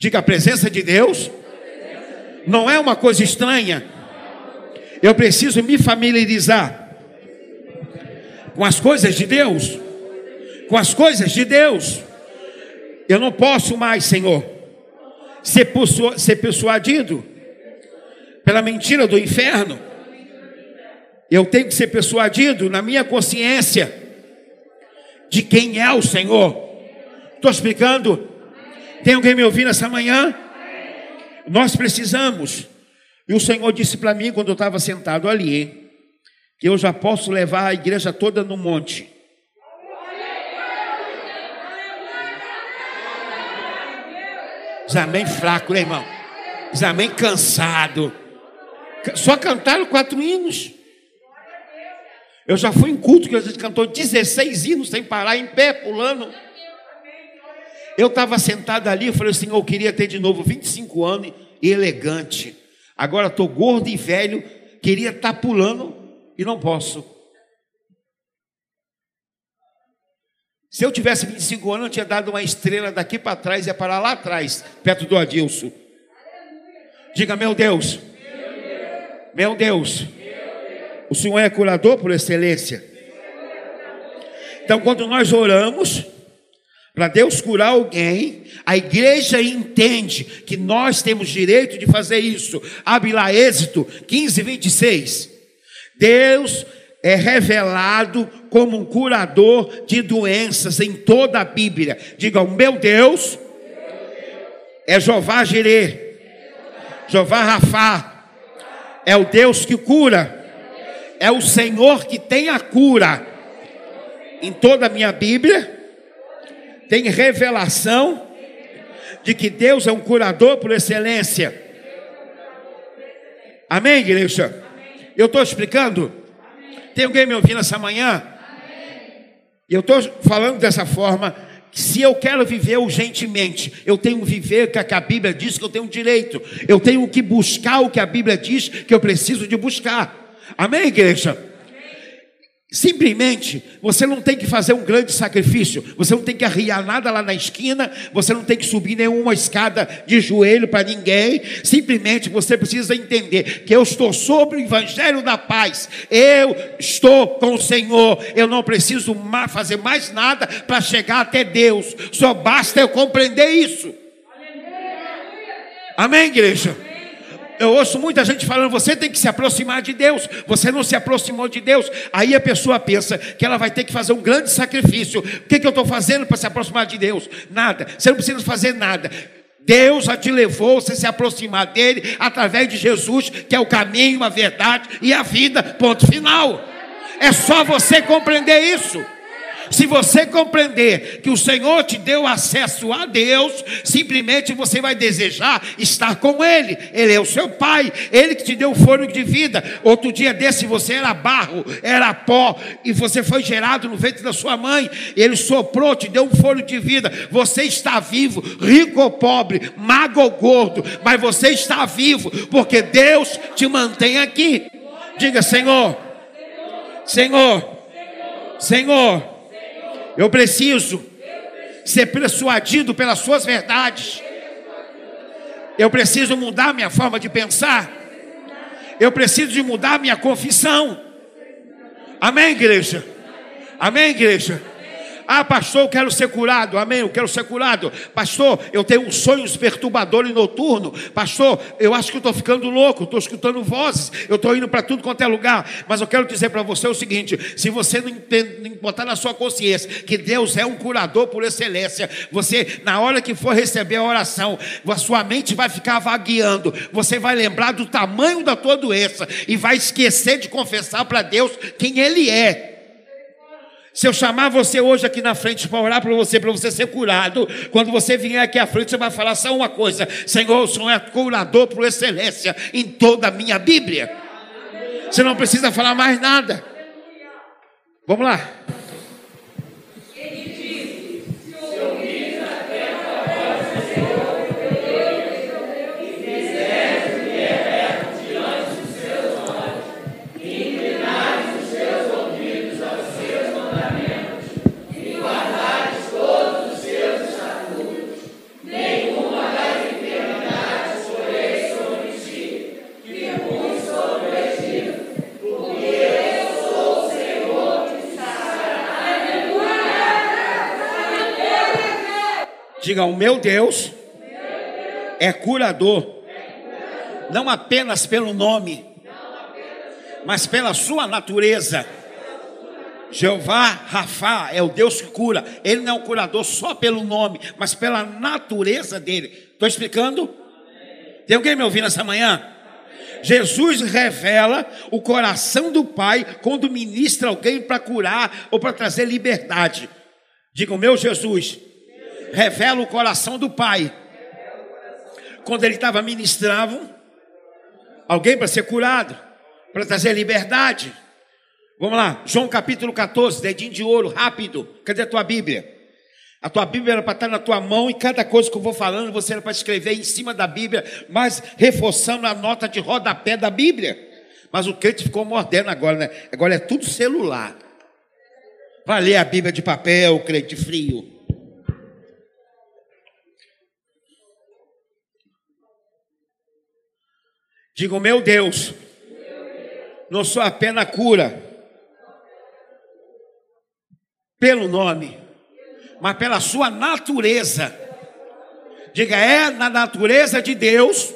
Diga a presença de Deus não é uma coisa estranha. Eu preciso me familiarizar com as coisas de Deus. Com as coisas de Deus. Eu não posso mais, Senhor, ser, ser persuadido pela mentira do inferno. Eu tenho que ser persuadido na minha consciência de quem é o Senhor. Estou explicando? Tem alguém me ouvindo essa manhã? Nós precisamos. E o Senhor disse para mim, quando eu estava sentado ali, que eu já posso levar a igreja toda no monte. Amém fraco, né, irmão? Amém cansado. Só cantaram quatro hinos. Eu já fui em culto que a gente cantou 16 hinos sem parar, em pé, pulando. Eu estava sentado ali, eu falei assim: eu queria ter de novo 25 anos e elegante. Agora estou gordo e velho, queria estar tá pulando e não posso. Se eu tivesse 25 anos, eu tinha dado uma estrela daqui para trás e ia parar lá atrás, perto do Adilson. Diga, meu Deus. Meu Deus. O Senhor é curador por excelência. Então, quando nós oramos, para Deus curar alguém, a igreja entende que nós temos direito de fazer isso. Abre lá Êxito 15, 26. Deus é revelado como um curador de doenças em toda a Bíblia. Diga, o meu Deus é Jeová Jirê, Jeová Rafá, é o Deus que cura, é o Senhor que tem a cura. Em toda a minha Bíblia, tem revelação de que Deus é um curador por excelência. Amém, igreja? Eu estou explicando? Tem alguém me ouvindo essa manhã? Eu estou falando dessa forma. Se eu quero viver urgentemente, eu tenho que viver o que a Bíblia diz que eu tenho direito. Eu tenho que buscar o que a Bíblia diz que eu preciso de buscar. Amém, igreja? Simplesmente, você não tem que fazer um grande sacrifício, você não tem que arriar nada lá na esquina, você não tem que subir nenhuma escada de joelho para ninguém. Simplesmente você precisa entender que eu estou sobre o evangelho da paz, eu estou com o Senhor, eu não preciso fazer mais nada para chegar até Deus, só basta eu compreender isso. Amém, igreja? Eu ouço muita gente falando, você tem que se aproximar de Deus, você não se aproximou de Deus. Aí a pessoa pensa que ela vai ter que fazer um grande sacrifício. O que, que eu estou fazendo para se aproximar de Deus? Nada, você não precisa fazer nada. Deus já te levou você se aproximar dele através de Jesus, que é o caminho, a verdade e a vida. Ponto final. É só você compreender isso. Se você compreender que o Senhor te deu acesso a Deus, simplesmente você vai desejar estar com Ele. Ele é o seu Pai, Ele que te deu o fôlego de vida. Outro dia desse você era barro, era pó, e você foi gerado no ventre da sua mãe. Ele soprou, te deu um fôlego de vida. Você está vivo, rico ou pobre, mago ou gordo, mas você está vivo, porque Deus te mantém aqui. Diga, Senhor, Senhor, Senhor. Eu preciso ser persuadido pelas suas verdades. Eu preciso mudar minha forma de pensar. Eu preciso de mudar minha confissão. Amém, igreja? Amém, igreja? Ah, pastor, eu quero ser curado. Amém, eu quero ser curado. Pastor, eu tenho sonhos perturbadores noturno. Pastor, eu acho que eu estou ficando louco. Estou escutando vozes. Eu estou indo para tudo quanto é lugar. Mas eu quero dizer para você o seguinte: se você não, entende, não botar na sua consciência que Deus é um curador por excelência, você, na hora que for receber a oração, a sua mente vai ficar vagueando. Você vai lembrar do tamanho da tua doença e vai esquecer de confessar para Deus quem Ele é. Se eu chamar você hoje aqui na frente para orar para você, para você ser curado, quando você vier aqui à frente, você vai falar só uma coisa: Senhor, o Senhor é curador por excelência em toda a minha Bíblia. Você não precisa falar mais nada. Vamos lá. Diga, o meu Deus é curador, não apenas pelo nome, mas pela sua natureza. Jeová Rafa é o Deus que cura. Ele não é um curador só pelo nome, mas pela natureza dele. Estou explicando? Tem alguém me ouvindo essa manhã? Jesus revela o coração do Pai quando ministra alguém para curar ou para trazer liberdade. Diga, o meu Jesus revela o coração do Pai. Quando ele estava ministrando alguém para ser curado, para trazer liberdade. Vamos lá, João capítulo 14, dedinho de ouro, rápido. Cadê a tua Bíblia? A tua Bíblia era para estar na tua mão e cada coisa que eu vou falando você era para escrever em cima da Bíblia, mas reforçando a nota de rodapé da Bíblia. Mas o crente ficou moderno agora, né? Agora é tudo celular. Vai ler a Bíblia de papel, crente frio. Digo, meu Deus, não sou apenas cura pelo nome, mas pela sua natureza. Diga, é na natureza de Deus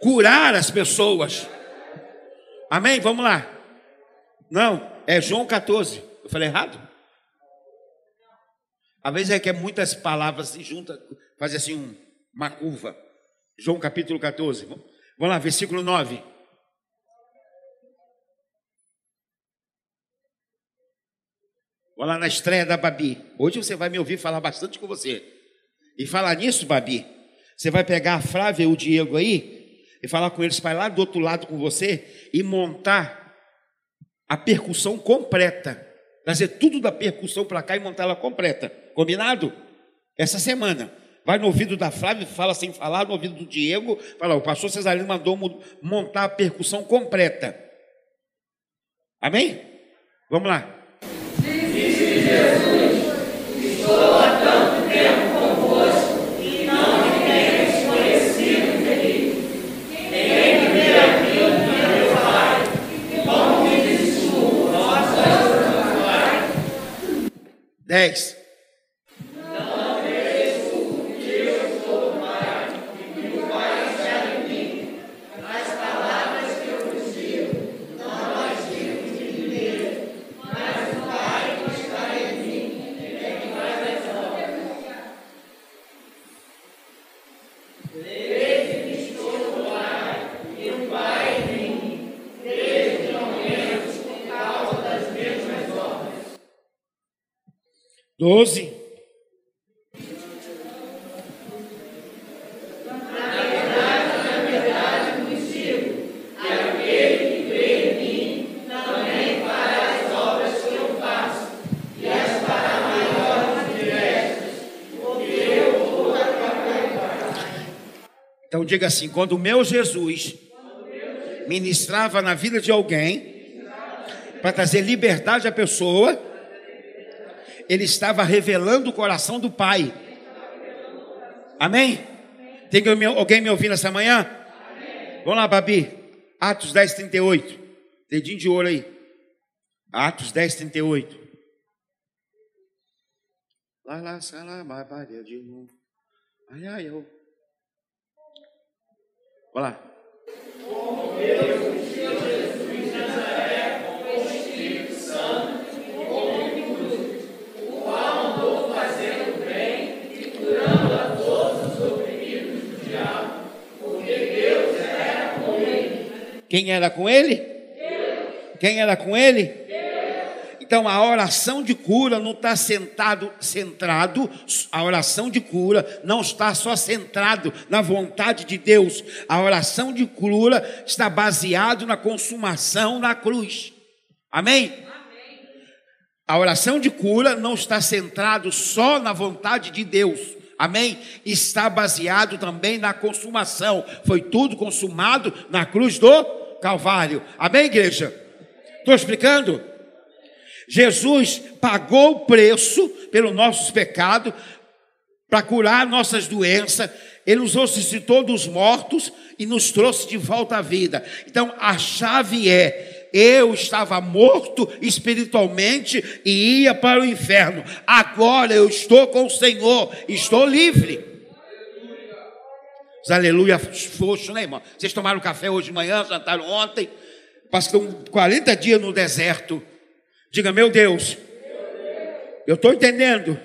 curar as pessoas. Amém? Vamos lá. Não, é João 14. Eu falei errado? Às vezes é que é muitas palavras se juntam, faz assim uma curva. João capítulo 14. Vamos lá, versículo 9. Vamos lá na estreia da Babi. Hoje você vai me ouvir falar bastante com você. E falar nisso, Babi, você vai pegar a Flávia e o Diego aí, e falar com eles para lá do outro lado com você e montar a percussão completa. Trazer tudo da percussão para cá e montar ela completa. Combinado? Essa semana. Vai no ouvido da Flávia, fala sem falar, no ouvido do Diego, fala, o pastor Cesarino mandou montar a percussão completa. Amém? Vamos lá. Disse Jesus, estou há tanto tempo convosco e não me tenhas conhecido, querido. Tem que ver aquilo que meu Pai, como me dizes tu, nosso Pai. Dez. Doze. Então diga assim: quando o meu Jesus ministrava na vida de alguém, para trazer liberdade à pessoa, ele estava revelando o coração do Pai. Amém? Tem alguém me ouvindo essa manhã? Vamos lá, Babi. Atos 10, 38. Dedinho de ouro aí. Atos 10, 38. Lá, lá, lá, barbaria de novo. Ai, ai, eu. Vamos lá. Como Deus Jesus de Nazaré, Quem era com ele? Deus. Quem era com ele? Deus. Então a oração de cura não está sentado, centrado, a oração de cura não está só centrado na vontade de Deus. A oração de cura está baseado na consumação na cruz. Amém? Amém. A oração de cura não está centrado só na vontade de Deus. Amém? Está baseado também na consumação. Foi tudo consumado na cruz do Calvário. Amém, igreja? Estou explicando? Jesus pagou o preço pelo nossos pecados, para curar nossas doenças. Ele nos ressuscitou dos mortos e nos trouxe de volta à vida. Então, a chave é: eu estava morto espiritualmente e ia para o inferno. Agora eu estou com o Senhor, estou livre. Aleluia foxo, né, irmão? Vocês tomaram café hoje de manhã, jantaram ontem, passaram 40 dias no deserto. Diga, meu Deus, eu estou entendendo.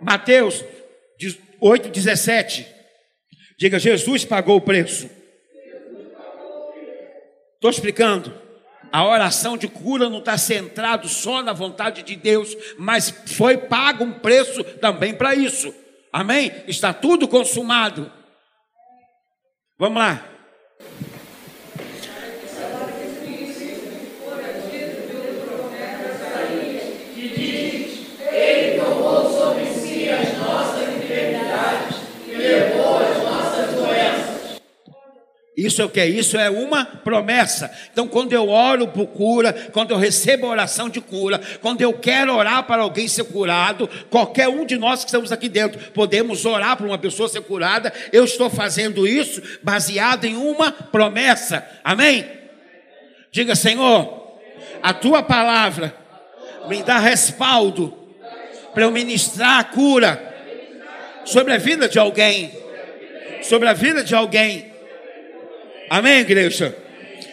Mateus 8, 17. Diga, Jesus pagou o preço. Estou explicando. A oração de cura não está centrado só na vontade de Deus, mas foi pago um preço também para isso. Amém? Está tudo consumado. Vamos lá. Isso é o que? Isso é uma promessa. Então, quando eu oro por cura, quando eu recebo oração de cura, quando eu quero orar para alguém ser curado, qualquer um de nós que estamos aqui dentro, podemos orar para uma pessoa ser curada. Eu estou fazendo isso baseado em uma promessa. Amém? Diga, Senhor, a tua palavra me dá respaldo para eu ministrar a cura sobre a vida de alguém. Sobre a vida de alguém Amém, igreja?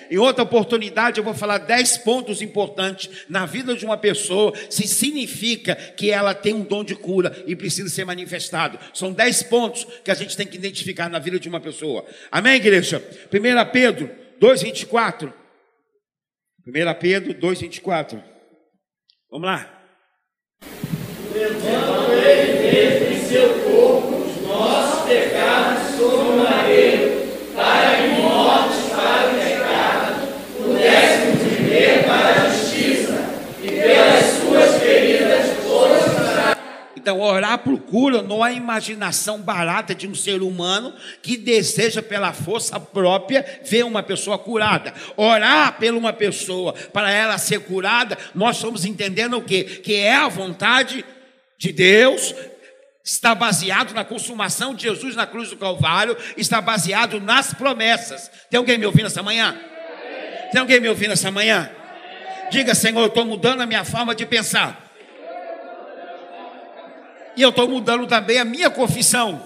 Em outra oportunidade, eu vou falar dez pontos importantes na vida de uma pessoa, se significa que ela tem um dom de cura e precisa ser manifestado. São dez pontos que a gente tem que identificar na vida de uma pessoa. Amém, igreja? 1 Pedro 2,24. 1 Pedro 2,24. Vamos lá. Levando ele mesmo em seu corpo os nossos pecados sobre o madeiro, para orar por cura não a imaginação barata de um ser humano que deseja pela força própria ver uma pessoa curada. Orar pela uma pessoa para ela ser curada, nós estamos entendendo o quê? Que é a vontade de Deus, está baseado na consumação de Jesus na cruz do Calvário, está baseado nas promessas. Tem alguém me ouvindo essa manhã? Tem alguém me ouvindo essa manhã? Diga, Senhor, eu estou mudando a minha forma de pensar. E eu estou mudando também a minha confissão.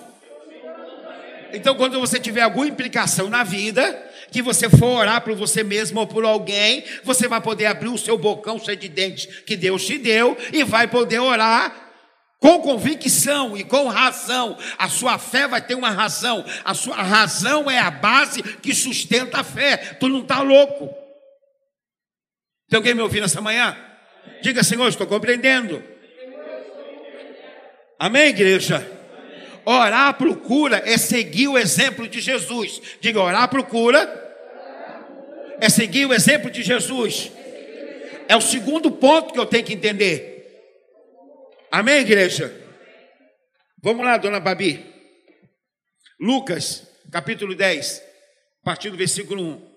Então, quando você tiver alguma implicação na vida, que você for orar por você mesmo ou por alguém, você vai poder abrir o seu bocão cheio de dentes que Deus te deu e vai poder orar com convicção e com razão. A sua fé vai ter uma razão. A sua razão é a base que sustenta a fé. Tu não está louco. Tem alguém me ouvindo essa manhã? Diga, Senhor, estou compreendendo. Amém, igreja? Orar procura é seguir o exemplo de Jesus. Diga, orar procura é seguir o exemplo de Jesus. É o segundo ponto que eu tenho que entender. Amém, igreja? Vamos lá, dona Babi. Lucas, capítulo 10, a partir do versículo 1.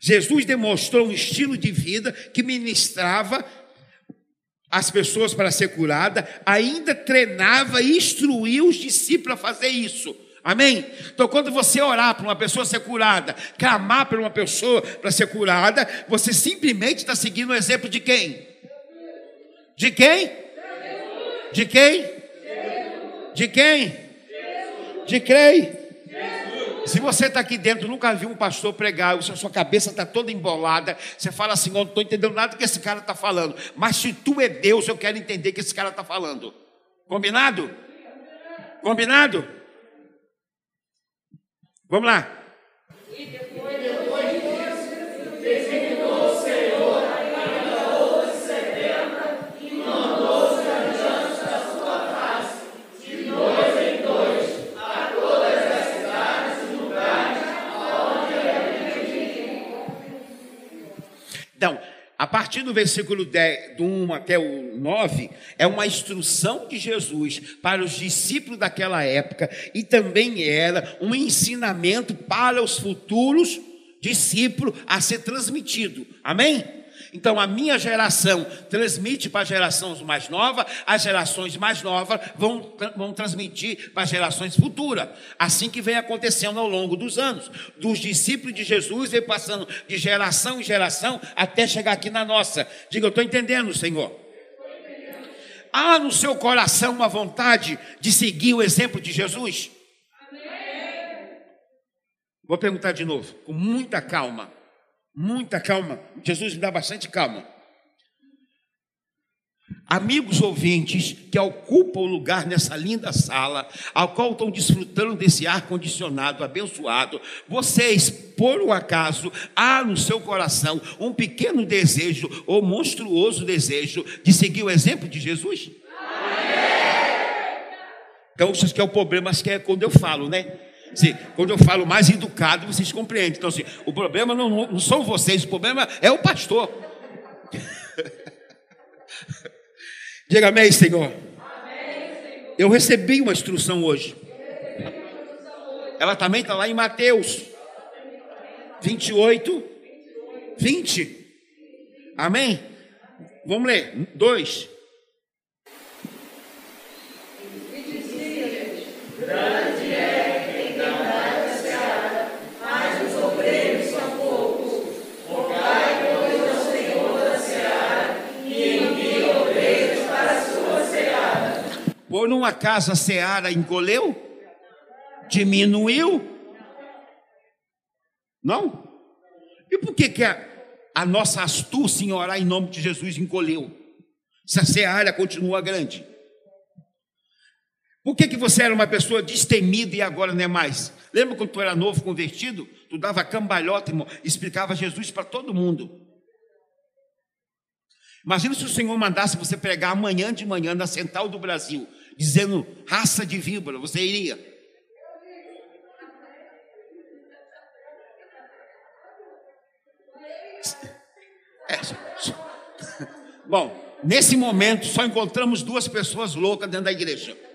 Jesus demonstrou um estilo de vida que ministrava as pessoas para ser curada, ainda treinava e instruía os discípulos a fazer isso. Amém? Então, quando você orar para uma pessoa ser curada, clamar para uma pessoa para ser curada, você simplesmente está seguindo o exemplo de quem? De quem? De quem? De quem? De quem? Se você está aqui dentro, nunca viu um pastor pregar, a sua cabeça está toda embolada, você fala assim: Eu não estou entendendo nada do que esse cara está falando. Mas se tu é Deus, eu quero entender o que esse cara está falando. Combinado? Combinado? Vamos lá. Então, a partir do versículo 10, do 1 até o 9, é uma instrução de Jesus para os discípulos daquela época e também era um ensinamento para os futuros discípulos a ser transmitido. Amém? Então a minha geração transmite para a geração mais nova, as gerações mais novas vão, vão transmitir para gerações futuras. Assim que vem acontecendo ao longo dos anos. Dos discípulos de Jesus vem passando de geração em geração até chegar aqui na nossa. Diga, eu estou entendendo, Senhor. Há no seu coração uma vontade de seguir o exemplo de Jesus? Vou perguntar de novo, com muita calma. Muita calma. Jesus me dá bastante calma. Amigos ouvintes que ocupam o lugar nessa linda sala, ao qual estão desfrutando desse ar condicionado, abençoado, vocês, por um acaso, há no seu coração um pequeno desejo ou monstruoso desejo de seguir o exemplo de Jesus? Então, isso que é o problema, que é quando eu falo, né? Assim, quando eu falo mais educado, vocês compreendem. Então, assim, o problema não, não são vocês, o problema é o pastor. Diga amém, Senhor. Eu recebi uma instrução hoje. Ela também está lá em Mateus 28, 20. Amém? Vamos ler. Dois. Por uma casa seara encolheu? Diminuiu? Não? E por que, que a, a nossa astúcia em orar em nome de Jesus encolheu? Se a seara continua grande. Por que, que você era uma pessoa destemida e agora não é mais? Lembra quando tu era novo, convertido? Tu dava cambalhota e explicava Jesus para todo mundo. Imagina se o Senhor mandasse você pregar amanhã de manhã na Central do Brasil dizendo raça de víbora, você iria? É. Bom, Nesse momento, só encontramos duas pessoas loucas dentro da igreja.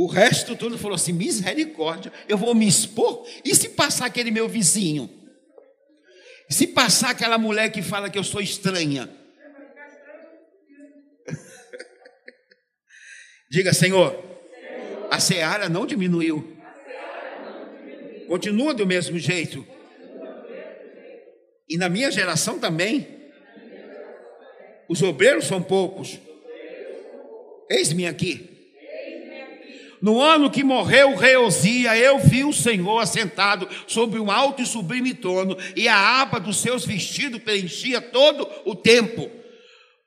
O resto tudo falou assim: misericórdia, eu vou me expor. E se passar aquele meu vizinho? Se passar aquela mulher que fala que eu sou estranha? Diga, Senhor, a seara não diminuiu. Continua do mesmo jeito. E na minha geração também. Os obreiros são poucos. Eis-me aqui. No ano que morreu Osia, eu vi o Senhor assentado sobre um alto e sublime trono, e a aba dos seus vestidos preenchia todo o tempo.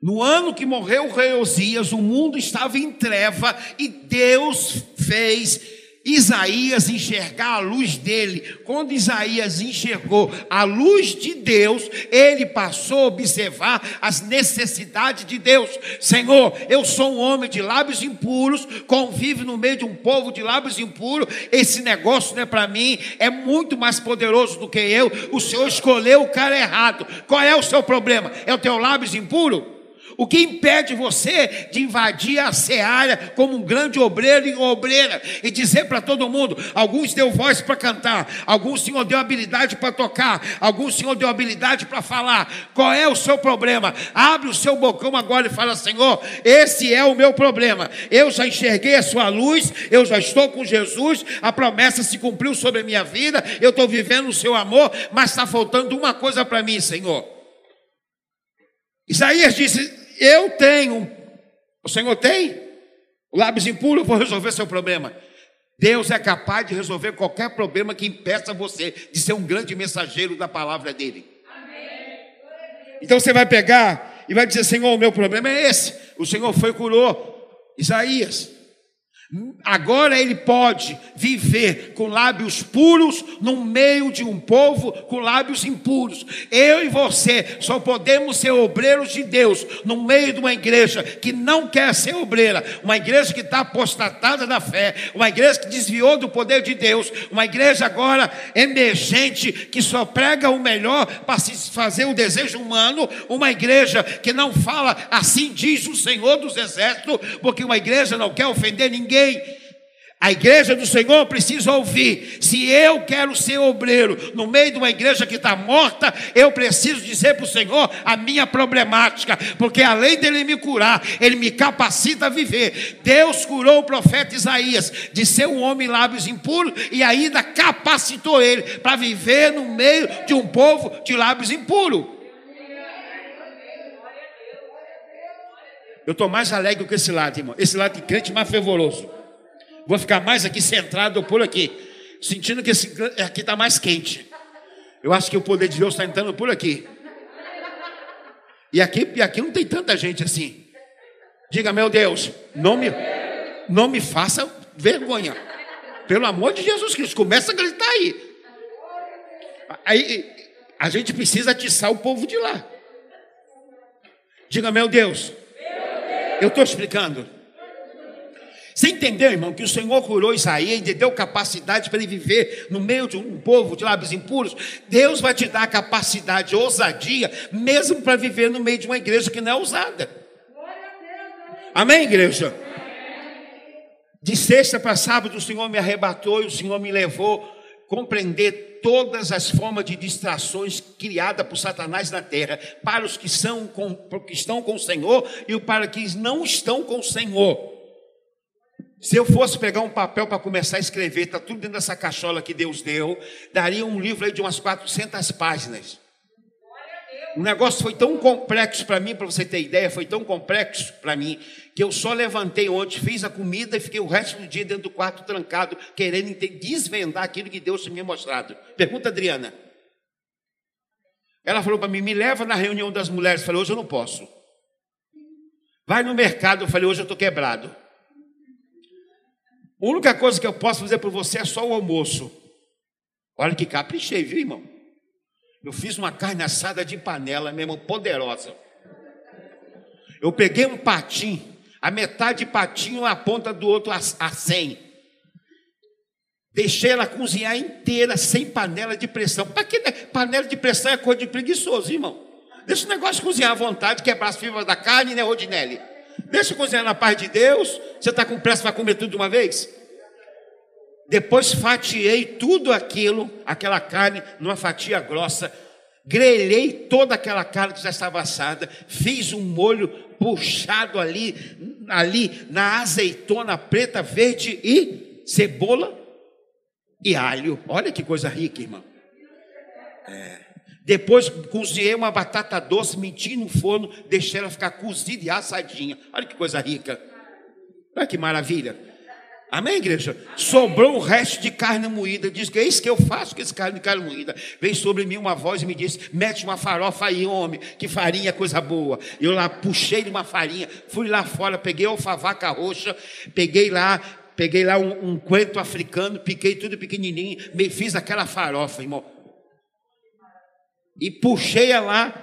No ano que morreu o rei Osias, o mundo estava em treva e Deus fez Isaías enxergar a luz dele. Quando Isaías enxergou a luz de Deus, ele passou a observar as necessidades de Deus. Senhor, eu sou um homem de lábios impuros, convivo no meio de um povo de lábios impuros. Esse negócio não é para mim, é muito mais poderoso do que eu. O Senhor escolheu o cara errado. Qual é o seu problema? É o teu lábios impuro? O que impede você de invadir a seara como um grande obreiro e obreira e dizer para todo mundo: alguns deu voz para cantar, alguns Senhor deu habilidade para tocar, alguns Senhor deu habilidade para falar. Qual é o seu problema? Abre o seu bocão agora e fala: Senhor, esse é o meu problema. Eu já enxerguei a sua luz, eu já estou com Jesus, a promessa se cumpriu sobre a minha vida, eu estou vivendo o seu amor, mas está faltando uma coisa para mim, Senhor. Isaías disse: eu tenho, o Senhor tem, o lábios impuro, eu vou resolver seu problema. Deus é capaz de resolver qualquer problema que impeça você de ser um grande mensageiro da palavra dele. Então você vai pegar e vai dizer: Senhor, o meu problema é esse. O Senhor foi e curou Isaías. Agora ele pode viver com lábios puros no meio de um povo com lábios impuros. Eu e você só podemos ser obreiros de Deus no meio de uma igreja que não quer ser obreira, uma igreja que está apostatada da fé, uma igreja que desviou do poder de Deus, uma igreja agora emergente que só prega o melhor para se fazer o desejo humano, uma igreja que não fala assim diz o Senhor dos Exércitos, porque uma igreja não quer ofender ninguém a igreja do Senhor precisa ouvir. Se eu quero ser obreiro no meio de uma igreja que está morta, eu preciso dizer para o Senhor a minha problemática, porque além dele me curar, ele me capacita a viver. Deus curou o profeta Isaías de ser um homem lábios impuros e ainda capacitou ele para viver no meio de um povo de lábios impuros. Eu estou mais alegre com esse lado, irmão. Esse lado de crente mais fervoroso. Vou ficar mais aqui centrado por aqui. Sentindo que esse aqui está mais quente. Eu acho que o poder de Deus está entrando por aqui. E aqui, e aqui não tem tanta gente assim. Diga, meu Deus, não me, não me faça vergonha. Pelo amor de Jesus Cristo, começa a gritar aí. Aí a gente precisa atiçar o povo de lá. Diga, meu Deus, eu estou explicando. Você entendeu, irmão, que o Senhor curou Isaías e deu capacidade para ele viver no meio de um povo de lábios impuros? Deus vai te dar capacidade, ousadia, mesmo para viver no meio de uma igreja que não é ousada. Amém, igreja? De sexta para sábado, o Senhor me arrebatou e o Senhor me levou compreender todas as formas de distrações criadas por Satanás na terra, para os que, são com, que estão com o Senhor e para os que não estão com o Senhor. Se eu fosse pegar um papel para começar a escrever, está tudo dentro dessa cachola que Deus deu, daria um livro aí de umas 400 páginas. O negócio foi tão complexo para mim, para você ter ideia, foi tão complexo para mim, que eu só levantei ontem, fiz a comida e fiquei o resto do dia dentro do quarto trancado, querendo desvendar aquilo que Deus tinha me mostrado. Pergunta, Adriana. Ela falou para mim: me leva na reunião das mulheres. Eu falei: hoje eu não posso. Vai no mercado. Eu falei: hoje eu estou quebrado. A única coisa que eu posso fazer por você é só o almoço. Olha que caprichei, viu, irmão? Eu fiz uma carne assada de panela mesmo, poderosa. Eu peguei um patim, a metade de patinho, a ponta do outro a, a 100. Deixei ela cozinhar inteira, sem panela de pressão. Para que né? panela de pressão é coisa de preguiçoso, irmão? Deixa o negócio cozinhar à vontade, quebrar as fibras da carne, né, Rodinelli? Deixa cozinhar na paz de Deus. Você está com pressa para comer tudo de uma vez? Depois fatiei tudo aquilo, aquela carne, numa fatia grossa. Grelhei toda aquela carne que já estava assada. Fiz um molho puxado ali, ali na azeitona preta, verde e cebola e alho. Olha que coisa rica, irmão. É. Depois cozinhei uma batata doce, menti no forno, deixei ela ficar cozida e assadinha. Olha que coisa rica. Olha que maravilha. Amém, igreja? Sobrou um resto de carne moída. Diz que é isso que eu faço com esse carne de carne moída. Veio sobre mim uma voz e me disse: mete uma farofa aí, homem, que farinha é coisa boa. Eu lá puxei de uma farinha, fui lá fora, peguei alfavaca roxa, peguei lá, peguei lá um, um africano, piquei tudo pequenininho, me fiz aquela farofa, irmão. E puxei lá.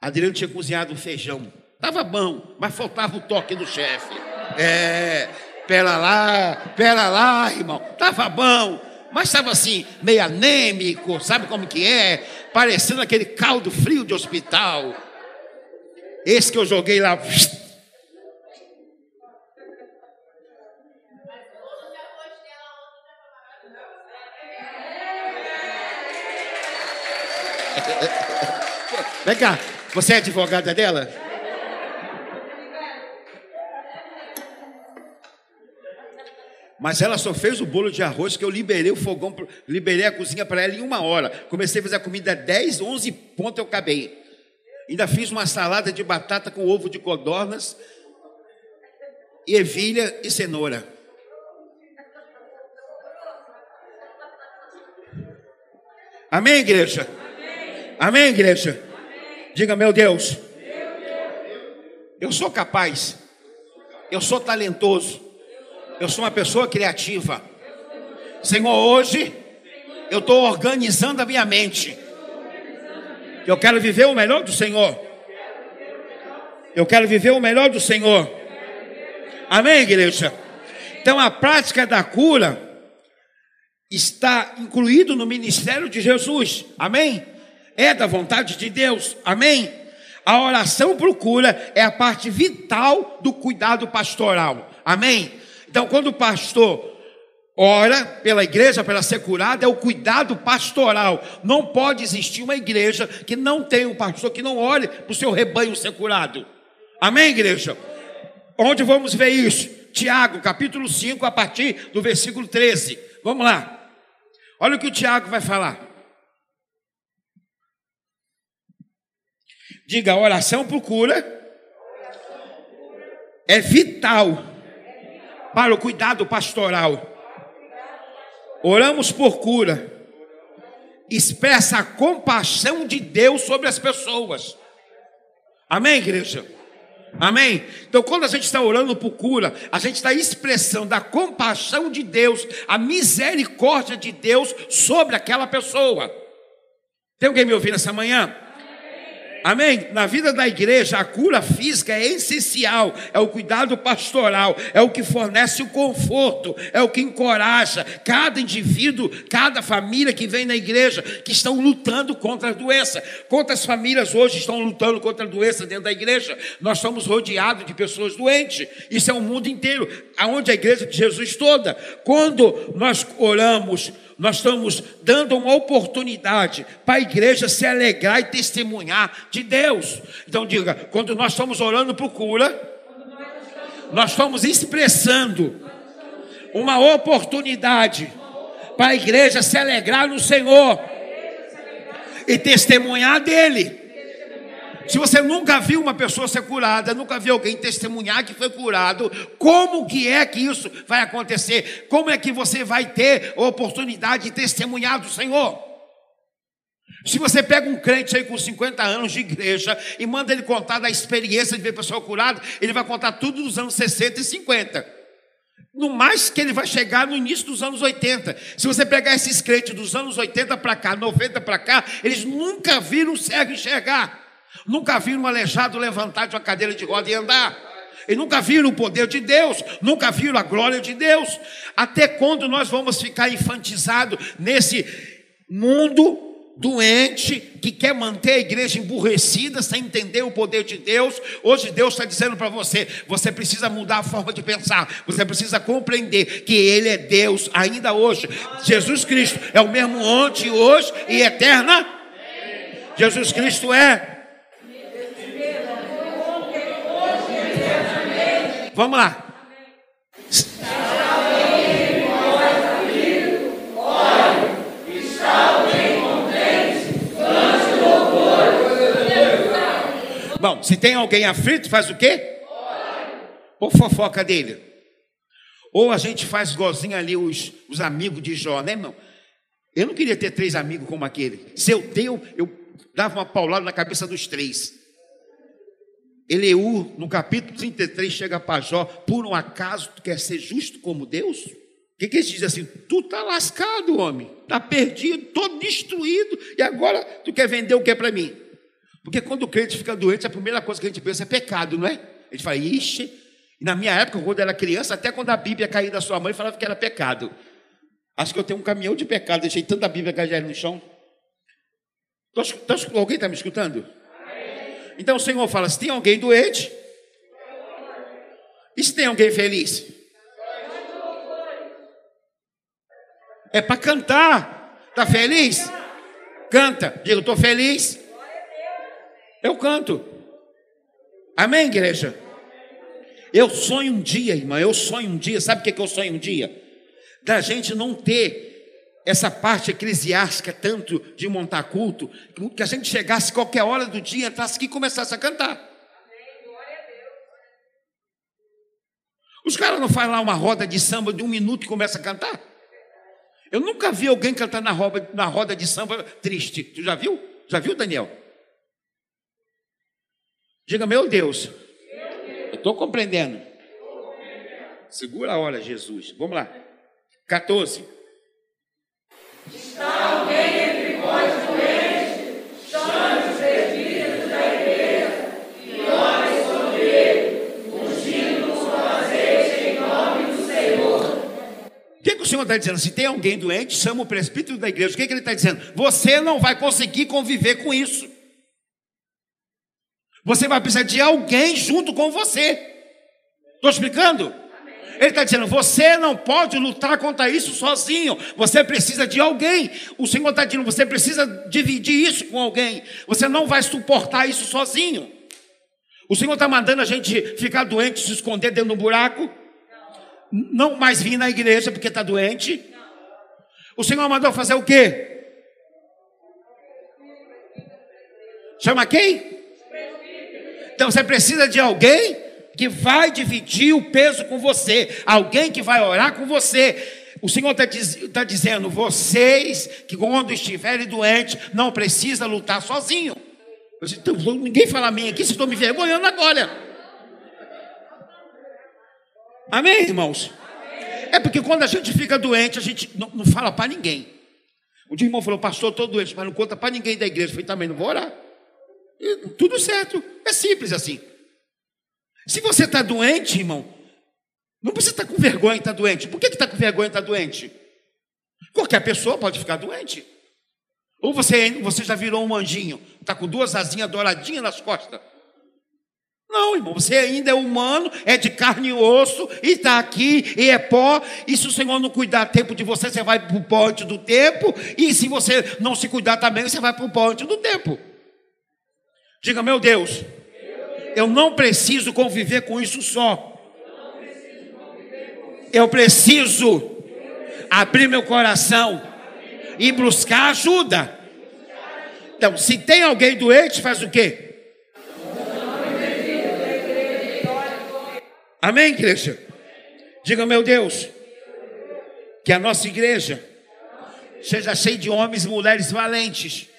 Adriano tinha cozinhado um feijão. Tava bom, mas faltava o toque do chefe. É, pera lá, pera lá, irmão. Tava bom, mas estava assim, meio anêmico, sabe como que é? Parecendo aquele caldo frio de hospital. Esse que eu joguei lá. Vem cá, você é advogada dela? Mas ela só fez o bolo de arroz que eu liberei o fogão, liberei a cozinha para ela em uma hora. Comecei a fazer a comida 10, 11 pontos eu acabei. Ainda fiz uma salada de batata com ovo de codornas, ervilha e cenoura. Amém, igreja? Amém, igreja? Diga, meu Deus, eu sou capaz, eu sou talentoso, eu sou uma pessoa criativa. Senhor, hoje eu estou organizando a minha mente. Eu quero viver o melhor do Senhor. Eu quero viver o melhor do Senhor. Amém, igreja? Então a prática da cura está incluído no ministério de Jesus. Amém? é da vontade de Deus. Amém? A oração procura é a parte vital do cuidado pastoral. Amém? Então, quando o pastor ora pela igreja para ser curada, é o cuidado pastoral. Não pode existir uma igreja que não tenha um pastor que não ore para o seu rebanho ser curado. Amém, igreja? Onde vamos ver isso? Tiago, capítulo 5, a partir do versículo 13. Vamos lá. Olha o que o Tiago vai falar. Diga, oração por cura é vital para o cuidado pastoral. Oramos por cura. Expressa a compaixão de Deus sobre as pessoas. Amém, igreja? Amém? Então, quando a gente está orando por cura, a gente está expressando a compaixão de Deus, a misericórdia de Deus sobre aquela pessoa. Tem alguém me ouvindo essa manhã? Amém? Na vida da igreja, a cura física é essencial, é o cuidado pastoral, é o que fornece o conforto, é o que encoraja cada indivíduo, cada família que vem na igreja, que estão lutando contra a doença. Quantas famílias hoje estão lutando contra a doença dentro da igreja? Nós somos rodeados de pessoas doentes, isso é o mundo inteiro, aonde a igreja de Jesus toda. Quando nós oramos, nós estamos dando uma oportunidade para a igreja se alegrar e testemunhar de Deus. Então diga, quando nós estamos orando por cura, nós estamos expressando uma oportunidade para a igreja se alegrar no Senhor e testemunhar dele. Se você nunca viu uma pessoa ser curada, nunca viu alguém testemunhar que foi curado, como que é que isso vai acontecer? Como é que você vai ter a oportunidade de testemunhar do Senhor? Se você pega um crente aí com 50 anos de igreja e manda ele contar da experiência de ver pessoa curada, ele vai contar tudo dos anos 60 e 50. No mais que ele vai chegar no início dos anos 80. Se você pegar esses crentes dos anos 80 para cá, 90 para cá, eles nunca viram o cego enxergar. Nunca viram um aleijado levantar de uma cadeira de roda e andar. E nunca viram o poder de Deus, nunca viram a glória de Deus. Até quando nós vamos ficar infantizados nesse mundo doente que quer manter a igreja emburrecida sem entender o poder de Deus. Hoje Deus está dizendo para você: você precisa mudar a forma de pensar, você precisa compreender que Ele é Deus ainda hoje. Jesus Cristo é o mesmo ontem, hoje e eterna. Jesus Cristo é. Vamos lá. Bom, se tem alguém aflito, faz o quê? Ou fofoca dele. Ou a gente faz gozinho ali os, os amigos de Jó, né, irmão? Eu não queria ter três amigos como aquele. Se eu tenho, eu dava uma paulada na cabeça dos três. Eleu, no capítulo 33, chega para Jó, por um acaso tu quer ser justo como Deus? O que, que eles dizem assim? Tu tá lascado, homem, tá perdido, todo destruído, e agora tu quer vender o que é para mim? Porque quando o crente fica doente, a primeira coisa que a gente pensa é pecado, não é? A gente fala, ixi. Na minha época, quando eu era criança, até quando a Bíblia caía da sua mãe, falava que era pecado. Acho que eu tenho um caminhão de pecado, deixei tanta Bíblia cair no chão. Alguém está me escutando? Então o Senhor fala: se tem alguém doente, e se tem alguém feliz? É para cantar. Está feliz? Canta. Diga, estou feliz. Eu canto. Amém, igreja? Eu sonho um dia, irmã, eu sonho um dia, sabe o que, que eu sonho um dia? Da gente não ter essa parte eclesiástica tanto de montar culto, que a gente chegasse qualquer hora do dia, entrasse aqui e começasse a cantar. Os caras não fazem lá uma roda de samba de um minuto e começa a cantar? Eu nunca vi alguém cantar na roda, na roda de samba triste. Tu já viu? Já viu, Daniel? Diga, meu Deus. Eu estou compreendendo. Segura a hora, Jesus. Vamos lá. 14.
Senhor
está dizendo? Se tem alguém doente, chama o presbítero da igreja. O que, que ele está dizendo? Você não vai conseguir conviver com isso. Você vai precisar de alguém junto com você. Estou explicando? Ele está dizendo: você não pode lutar contra isso sozinho. Você precisa de alguém. O Senhor está dizendo: você precisa dividir isso com alguém. Você não vai suportar isso sozinho. O Senhor está mandando a gente ficar doente, se esconder dentro do buraco. Não mais vir na igreja porque está doente. O Senhor mandou fazer o quê? Chama quem? Então você precisa de alguém que vai dividir o peso com você, alguém que vai orar com você. O Senhor está diz, tá dizendo: vocês que quando estiverem doentes, não precisa lutar sozinho. Então, ninguém fala a mim aqui, se estou me vergonhando agora. Amém, irmãos? É porque quando a gente fica doente, a gente não, não fala para ninguém. O dia irmão falou, pastor, estou doente, mas não conta para ninguém da igreja. Eu falei, também não vou orar. E, tudo certo. É simples assim. Se você está doente, irmão, não precisa estar tá com vergonha de estar tá doente. Por que está com vergonha de estar tá doente? Qualquer pessoa pode ficar doente. Ou você, você já virou um anjinho, está com duas asinhas douradinhas nas costas. Não, irmão, você ainda é humano, é de carne e osso, e está aqui, e é pó. E se o Senhor não cuidar tempo de você, você vai para o pó antes do tempo. E se você não se cuidar também, você vai para o pó antes do tempo. Diga, meu Deus, eu não preciso conviver com isso só. Eu preciso abrir meu coração e buscar ajuda. Então, se tem alguém doente, faz o quê? Amém, igreja? Diga, meu Deus, que a nossa igreja seja cheia de homens e mulheres valentes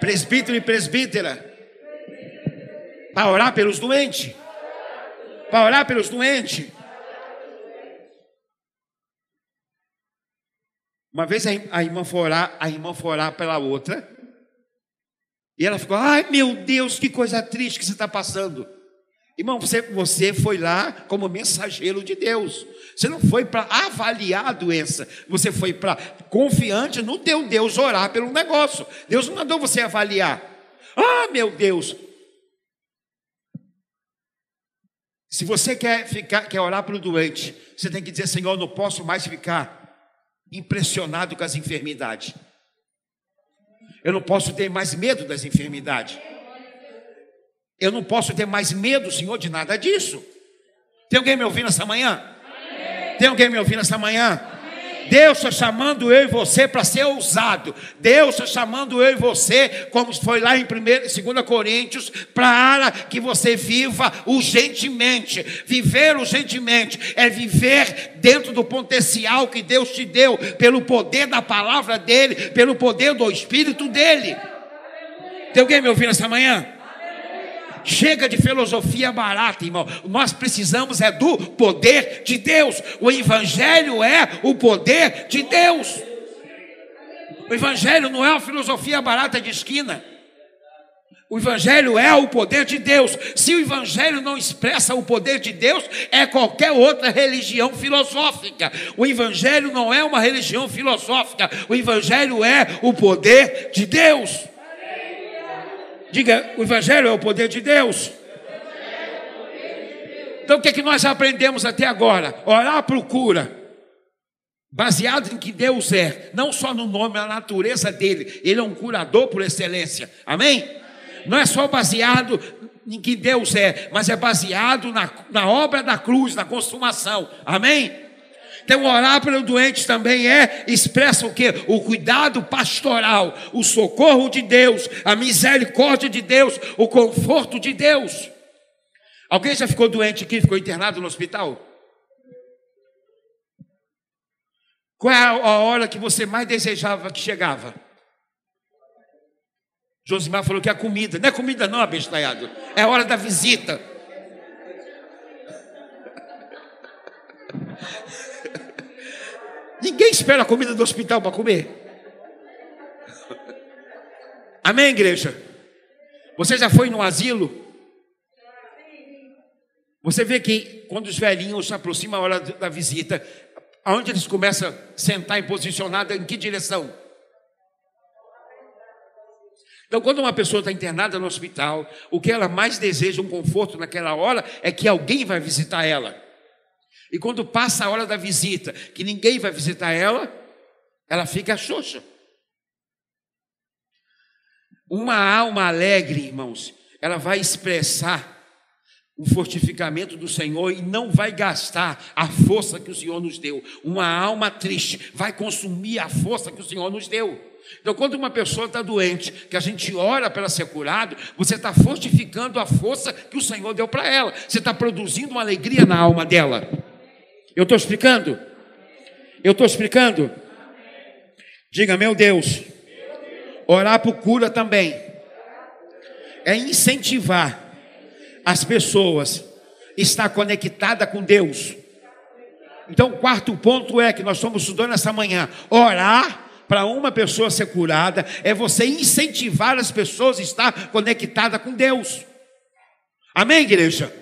presbítero e presbítera, para orar pelos doentes. Para orar pelos doentes. Uma vez a irmã foi orar, a irmã foi orar pela outra. E ela ficou, ai meu Deus, que coisa triste que você está passando. Irmão, você, você foi lá como mensageiro de Deus. Você não foi para avaliar a doença. Você foi para confiante no teu Deus orar pelo negócio. Deus não mandou você avaliar. Ah, meu Deus. Se você quer ficar, quer orar para o doente, você tem que dizer, Senhor, não posso mais ficar impressionado com as enfermidades. Eu não posso ter mais medo das enfermidades. Eu não posso ter mais medo, Senhor, de nada disso. Tem alguém me ouvindo essa manhã? Amém. Tem alguém me ouvindo essa manhã? Deus está chamando eu e você para ser ousado. Deus está chamando eu e você, como foi lá em 1, 2 Coríntios, para que você viva urgentemente. Viver urgentemente é viver dentro do potencial que Deus te deu, pelo poder da palavra dEle, pelo poder do Espírito dEle. Tem alguém me ouvindo essa manhã? Chega de filosofia barata, irmão. Nós precisamos é do poder de Deus. O evangelho é o poder de Deus. O evangelho não é uma filosofia barata de esquina. O Evangelho é o poder de Deus. Se o Evangelho não expressa o poder de Deus, é qualquer outra religião filosófica. O Evangelho não é uma religião filosófica. O Evangelho é o poder de Deus. Diga, o Evangelho é o poder de Deus. Então o que, é que nós aprendemos até agora? Orar procura, baseado em que Deus é, não só no nome, na natureza dele, ele é um curador por excelência, amém? Não é só baseado em que Deus é, mas é baseado na, na obra da cruz, na consumação, amém? Então, orar pelo doente também é, expressa o que? O cuidado pastoral, o socorro de Deus, a misericórdia de Deus, o conforto de Deus. Alguém já ficou doente aqui, ficou internado no hospital? Qual é a hora que você mais desejava que chegava? Josimar falou que é comida. Não é comida, não, abestalhado. É a hora da visita. Ninguém espera a comida do hospital para comer. Amém, igreja? Você já foi no asilo? Você vê que quando os velhinhos se aproximam a hora da visita, aonde eles começam a sentar e posicionar, em que direção? Então, quando uma pessoa está internada no hospital, o que ela mais deseja, um conforto naquela hora, é que alguém vai visitar ela. E quando passa a hora da visita, que ninguém vai visitar ela, ela fica xoxa. Uma alma alegre, irmãos, ela vai expressar o fortificamento do Senhor e não vai gastar a força que o Senhor nos deu. Uma alma triste vai consumir a força que o Senhor nos deu. Então, quando uma pessoa está doente, que a gente ora para ela ser curado, você está fortificando a força que o Senhor deu para ela. Você está produzindo uma alegria na alma dela. Eu estou explicando? Eu estou explicando? Diga, meu Deus. Orar por cura também. É incentivar as pessoas a estar conectada com Deus. Então, o quarto ponto é que nós estamos estudando essa manhã. Orar para uma pessoa ser curada é você incentivar as pessoas a estar conectada com Deus. Amém, igreja?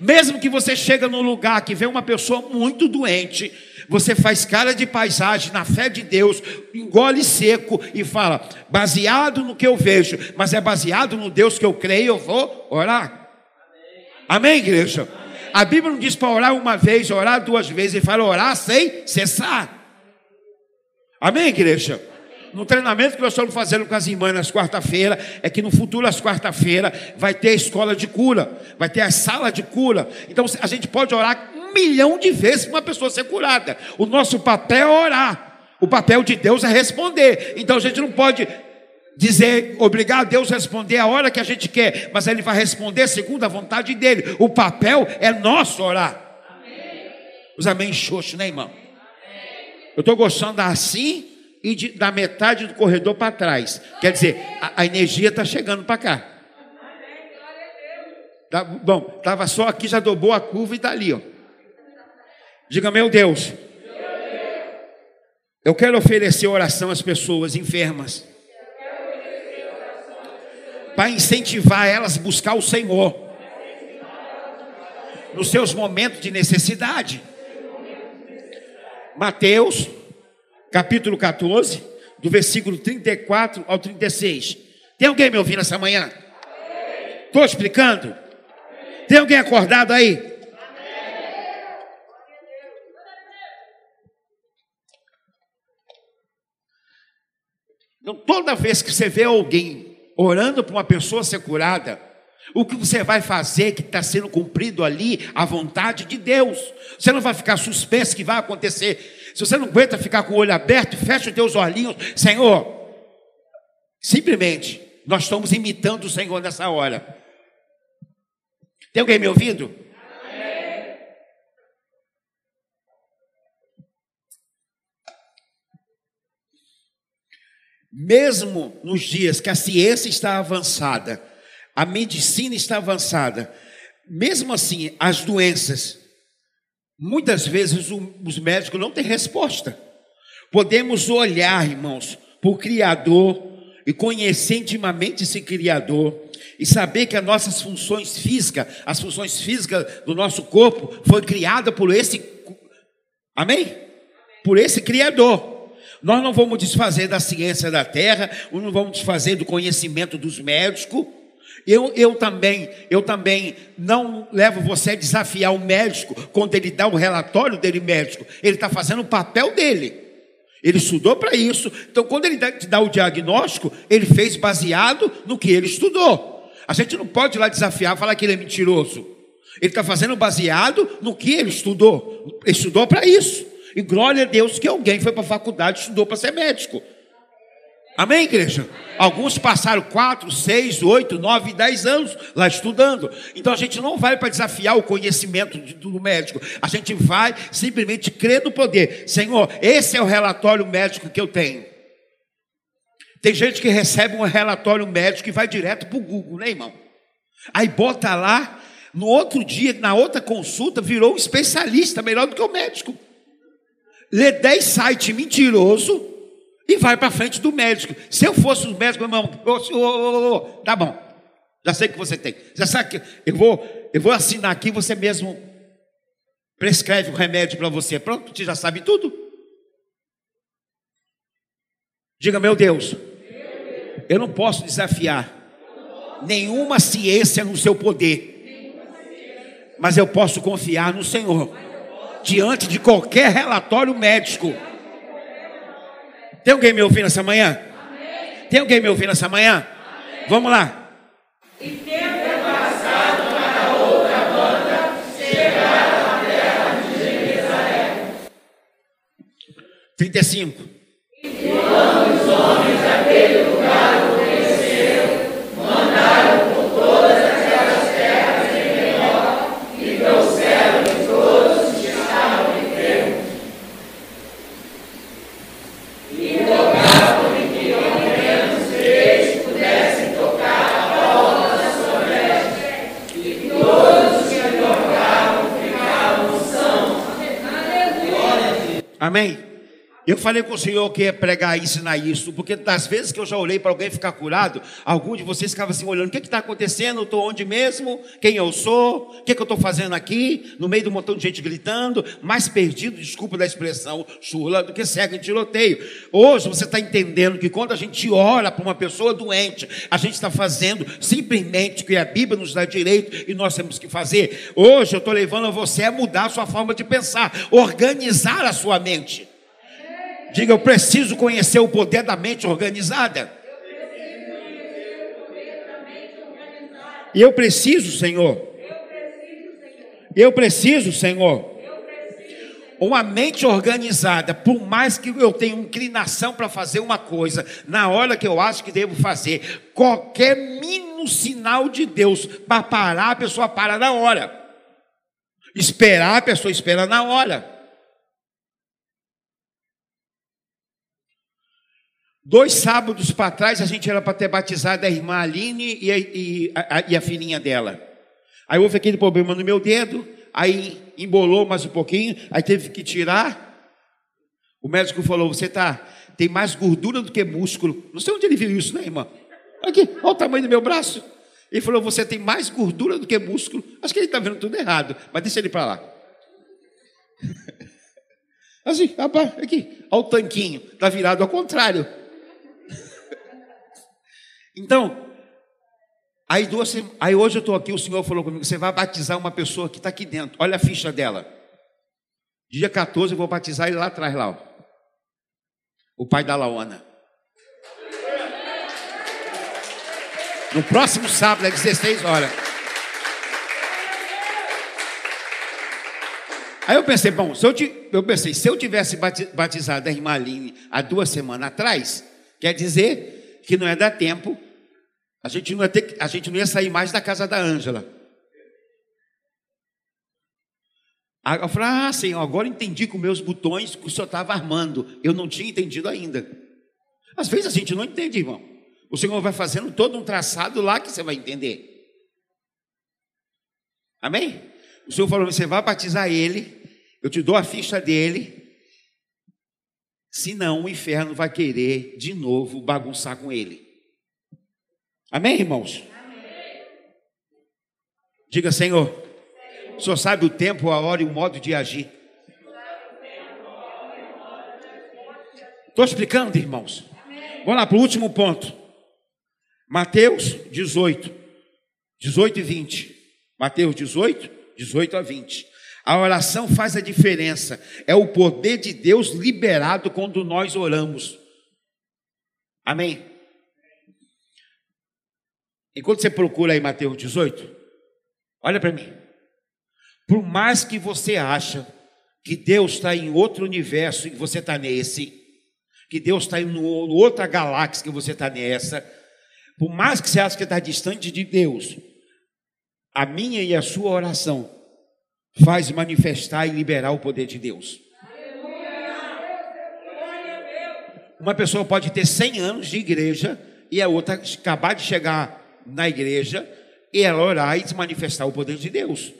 Mesmo que você chega num lugar que vê uma pessoa muito doente, você faz cara de paisagem na fé de Deus, engole seco e fala: baseado no que eu vejo, mas é baseado no Deus que eu creio, eu vou orar. Amém, igreja? A Bíblia não diz para orar uma vez, orar duas vezes, ele fala orar sem cessar. Amém, igreja? No treinamento que nós estamos fazendo com as irmãs nas quarta-feira, é que no futuro, às quarta-feira, vai ter a escola de cura, vai ter a sala de cura. Então a gente pode orar um milhão de vezes para uma pessoa ser curada. O nosso papel é orar. O papel de Deus é responder. Então a gente não pode dizer, obrigar a Deus a responder a hora que a gente quer, mas Ele vai responder segundo a vontade dele. O papel é nosso orar. Os amém xoxo, né, irmão? Eu estou gostando assim e de, da metade do corredor para trás. Quer dizer, a, a energia está chegando para cá. Tá, bom, estava só aqui, já dobrou a curva e está ali. Ó. Diga, meu Deus. Eu quero oferecer oração às pessoas enfermas. Para incentivar elas a buscar o Senhor. nos seus momentos de necessidade. Mateus, capítulo 14, do versículo 34 ao 36. Tem alguém me ouvindo essa manhã? Estou explicando? Tem alguém acordado aí? Então, toda vez que você vê alguém orando para uma pessoa ser curada, o que você vai fazer que está sendo cumprido ali, a vontade de Deus. Você não vai ficar suspenso que vai acontecer. Se você não aguenta ficar com o olho aberto, fecha os teus olhinhos, Senhor. Simplesmente, nós estamos imitando o Senhor nessa hora. Tem alguém me ouvindo? Mesmo nos dias que a ciência está avançada, a medicina está avançada, mesmo assim, as doenças, muitas vezes os médicos não têm resposta. Podemos olhar, irmãos, para o Criador e conhecer intimamente esse Criador e saber que as nossas funções físicas, as funções físicas do nosso corpo, foi criada por esse, amém? Por esse Criador. Nós não vamos desfazer da ciência da terra, não vamos desfazer do conhecimento dos médicos. Eu, eu também, eu também não levo você a desafiar o médico quando ele dá o relatório dele médico. Ele está fazendo o papel dele. Ele estudou para isso. Então, quando ele te dá o diagnóstico, ele fez baseado no que ele estudou. A gente não pode ir lá desafiar, falar que ele é mentiroso. Ele está fazendo baseado no que ele estudou. Ele estudou para isso. E glória a Deus que alguém foi para a faculdade e estudou para ser médico. Amém, igreja? Alguns passaram quatro, seis, oito, nove, dez anos lá estudando. Então a gente não vai para desafiar o conhecimento do médico. A gente vai simplesmente crer no poder. Senhor, esse é o relatório médico que eu tenho. Tem gente que recebe um relatório médico e vai direto para o Google, né, irmão? Aí bota lá, no outro dia, na outra consulta, virou um especialista, melhor do que o médico lê 10 sites mentiroso e vai para frente do médico. Se eu fosse o médico, meu irmão, oh, oh, oh, tá bom, já sei que você tem. Já sabe que eu vou, eu vou assinar aqui, você mesmo prescreve o remédio para você. Pronto, você já sabe tudo. Diga, meu Deus, eu não posso desafiar nenhuma ciência no seu poder, mas eu posso confiar no Senhor diante de qualquer relatório médico. Tem alguém me ouvindo essa manhã? Tem alguém me ouvindo essa manhã? Vamos lá. E tendo passado para outra banda, chegaram à terra de Jerusalém. 35. E quando os homens daquele lugar Amém? Eu falei com o Senhor que ia pregar e ensinar isso, porque das vezes que eu já olhei para alguém ficar curado, algum de vocês ficava assim olhando: o que está acontecendo? Estou onde mesmo? Quem eu sou? O que, que eu estou fazendo aqui? No meio de um montão de gente gritando, mais perdido, desculpa da expressão chula, do que cego em tiroteio. Hoje você está entendendo que quando a gente ora para uma pessoa doente, a gente está fazendo simplesmente o que a Bíblia nos dá direito e nós temos que fazer. Hoje eu estou levando você a mudar a sua forma de pensar, organizar a sua mente. Diga, eu preciso conhecer o poder da mente organizada. E eu preciso, Senhor. Eu preciso, Senhor. Uma mente organizada, por mais que eu tenha inclinação para fazer uma coisa, na hora que eu acho que devo fazer, qualquer mínimo sinal de Deus para parar, a pessoa para na hora. Esperar, a pessoa espera na hora. Dois sábados para trás, a gente era para ter batizado a irmã Aline e a, e, a, e a filhinha dela. Aí houve aquele problema no meu dedo, aí embolou mais um pouquinho, aí teve que tirar. O médico falou: Você tá, tem mais gordura do que músculo. Não sei onde ele viu isso, né, irmã? Aqui, olha o tamanho do meu braço. Ele falou: Você tem mais gordura do que músculo. Acho que ele está vendo tudo errado, mas deixa ele para lá. Assim, rapaz, aqui, olha o tanquinho, está virado ao contrário. Então, aí, duas, aí hoje eu estou aqui, o Senhor falou comigo: você vai batizar uma pessoa que está aqui dentro, olha a ficha dela. Dia 14 eu vou batizar ele lá atrás, lá. Ó. O pai da Laona. No próximo sábado, às 16 horas. Aí eu pensei, bom, se eu, eu pensei, se eu tivesse batizado a irmã Aline há duas semanas atrás, quer dizer que não ia dar tempo, a gente não ia, ter, a gente não ia sair mais da casa da Ângela. Eu falei, ah, senhor, agora entendi com meus botões que o senhor estava armando. Eu não tinha entendido ainda. Às vezes a gente não entende, irmão. O Senhor vai fazendo todo um traçado lá que você vai entender. Amém? O Senhor falou: você vai batizar ele, eu te dou a ficha dele. Senão o inferno vai querer de novo bagunçar com ele. Amém, irmãos? Diga, Senhor, o Senhor sabe o tempo, a hora e o modo de agir. Estou explicando, irmãos. Vamos lá para o último ponto. Mateus 18, 18 e 20. Mateus 18, 18 a 20. A oração faz a diferença. É o poder de Deus liberado quando nós oramos. Amém? Enquanto você procura aí Mateus 18, olha para mim. Por mais que você acha que Deus está em outro universo e você está nesse, que Deus está em outra galáxia que você está nessa, por mais que você ache que está distante de Deus, a minha e a sua oração faz manifestar e liberar o poder de Deus. Uma pessoa pode ter 100 anos de igreja e a outra acabar de chegar na igreja e ela orar e manifestar o poder de Deus.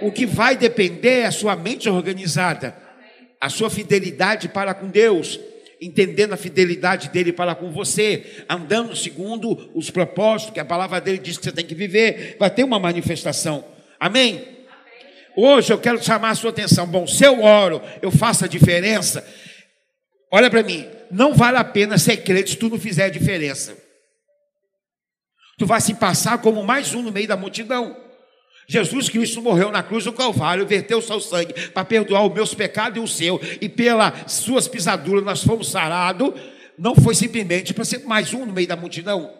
O que vai depender é a sua mente organizada, a sua fidelidade para com Deus entendendo a fidelidade dele para com você, andando segundo os propósitos que a palavra dele diz que você tem que viver, vai ter uma manifestação. Amém? Amém. Hoje eu quero chamar a sua atenção. Bom, se eu oro, eu faço a diferença. Olha para mim, não vale a pena ser crente se tu não fizer a diferença. Tu vai se passar como mais um no meio da multidão. Jesus Cristo morreu na cruz do Calvário, verteu o seu sangue para perdoar os meus pecados e o seu, e pelas suas pisaduras nós fomos sarados. Não foi simplesmente para ser mais um no meio da multidão.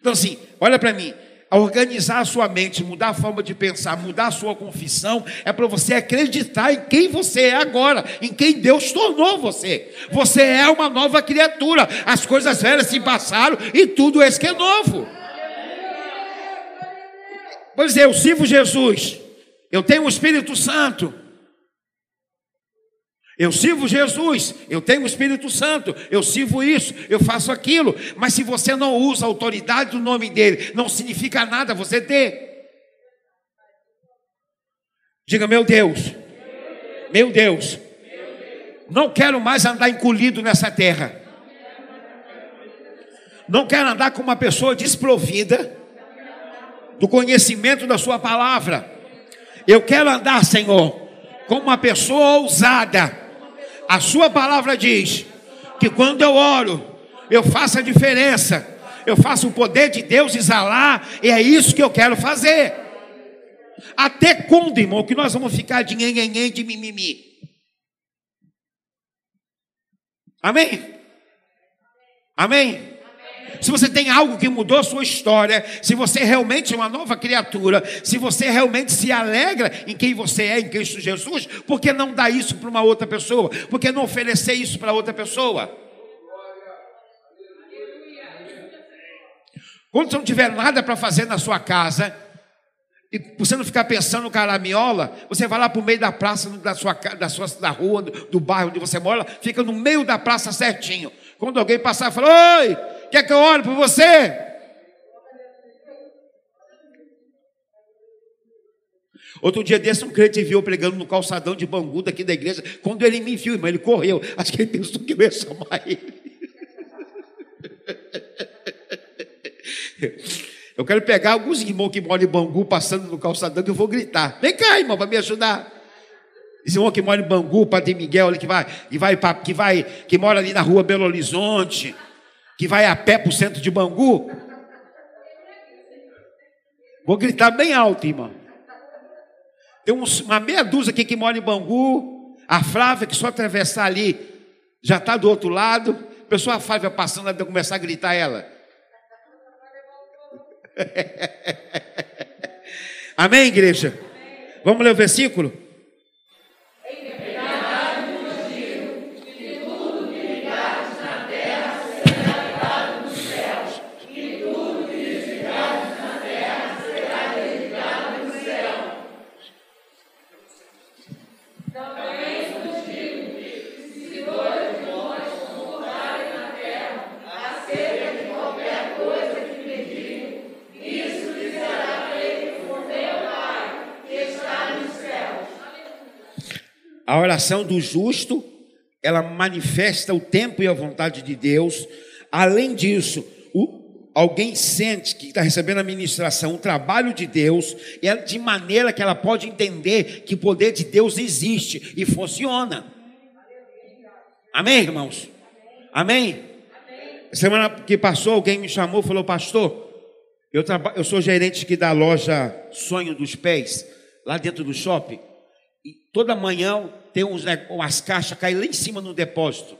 Então, assim, olha para mim. Organizar a sua mente, mudar a forma de pensar, mudar a sua confissão, é para você acreditar em quem você é agora, em quem Deus tornou você. Você é uma nova criatura. As coisas velhas se passaram e tudo é que é novo. Pois é, eu sirvo Jesus. Eu tenho o Espírito Santo. Eu sirvo Jesus, eu tenho o Espírito Santo, eu sirvo isso, eu faço aquilo, mas se você não usa a autoridade do nome dele, não significa nada você ter. Diga, meu Deus, meu Deus, não quero mais andar encolhido nessa terra, não quero andar com uma pessoa desprovida, do conhecimento da Sua palavra. Eu quero andar, Senhor, como uma pessoa ousada. A Sua palavra diz que quando eu oro, eu faço a diferença. Eu faço o poder de Deus exalar, e é isso que eu quero fazer. Até quando, irmão, que nós vamos ficar de nhenhenhen, de mimimi? Amém? Amém? Se você tem algo que mudou sua história, se você realmente é uma nova criatura, se você realmente se alegra em quem você é em Cristo Jesus, por que não dar isso para uma outra pessoa? Por que não oferecer isso para outra pessoa? Quando você não tiver nada para fazer na sua casa, e você não ficar pensando no caramiola, você vai lá para o meio da praça da sua, da sua da rua, do bairro onde você mora, fica no meio da praça certinho. Quando alguém passar, fala: Oi, Quer que eu ore por você? Outro dia desse, um crente viu pregando no calçadão de Bangu daqui da igreja. Quando ele me viu, irmão, ele correu. Acho que ele pensou que eu ia chamar ele. Eu quero pegar alguns irmãos que moram em Bangu passando no calçadão que eu vou gritar. Vem cá, irmão, para me ajudar. Esse irmão que mora em Bangu, Padre Miguel, que vai, que vai, que vai, que mora ali na rua Belo Horizonte, que vai a pé para o centro de Bangu. Vou gritar bem alto, irmão. Tem uns, uma meia dúzia aqui que mora em Bangu. A Flávia, que só atravessar ali, já está do outro lado. A pessoa a Flávia passando, ela começar a gritar ela. Amém, igreja? Vamos ler o versículo? A oração do justo, ela manifesta o tempo e a vontade de Deus. Além disso, o, alguém sente que está recebendo a ministração, o trabalho de Deus, é de maneira que ela pode entender que o poder de Deus existe e funciona. Amém, irmãos? Amém? Semana que passou, alguém me chamou e falou, pastor, eu, eu sou gerente aqui da loja Sonho dos Pés, lá dentro do shopping. E toda manhã tem uns, umas caixas caem lá em cima no depósito.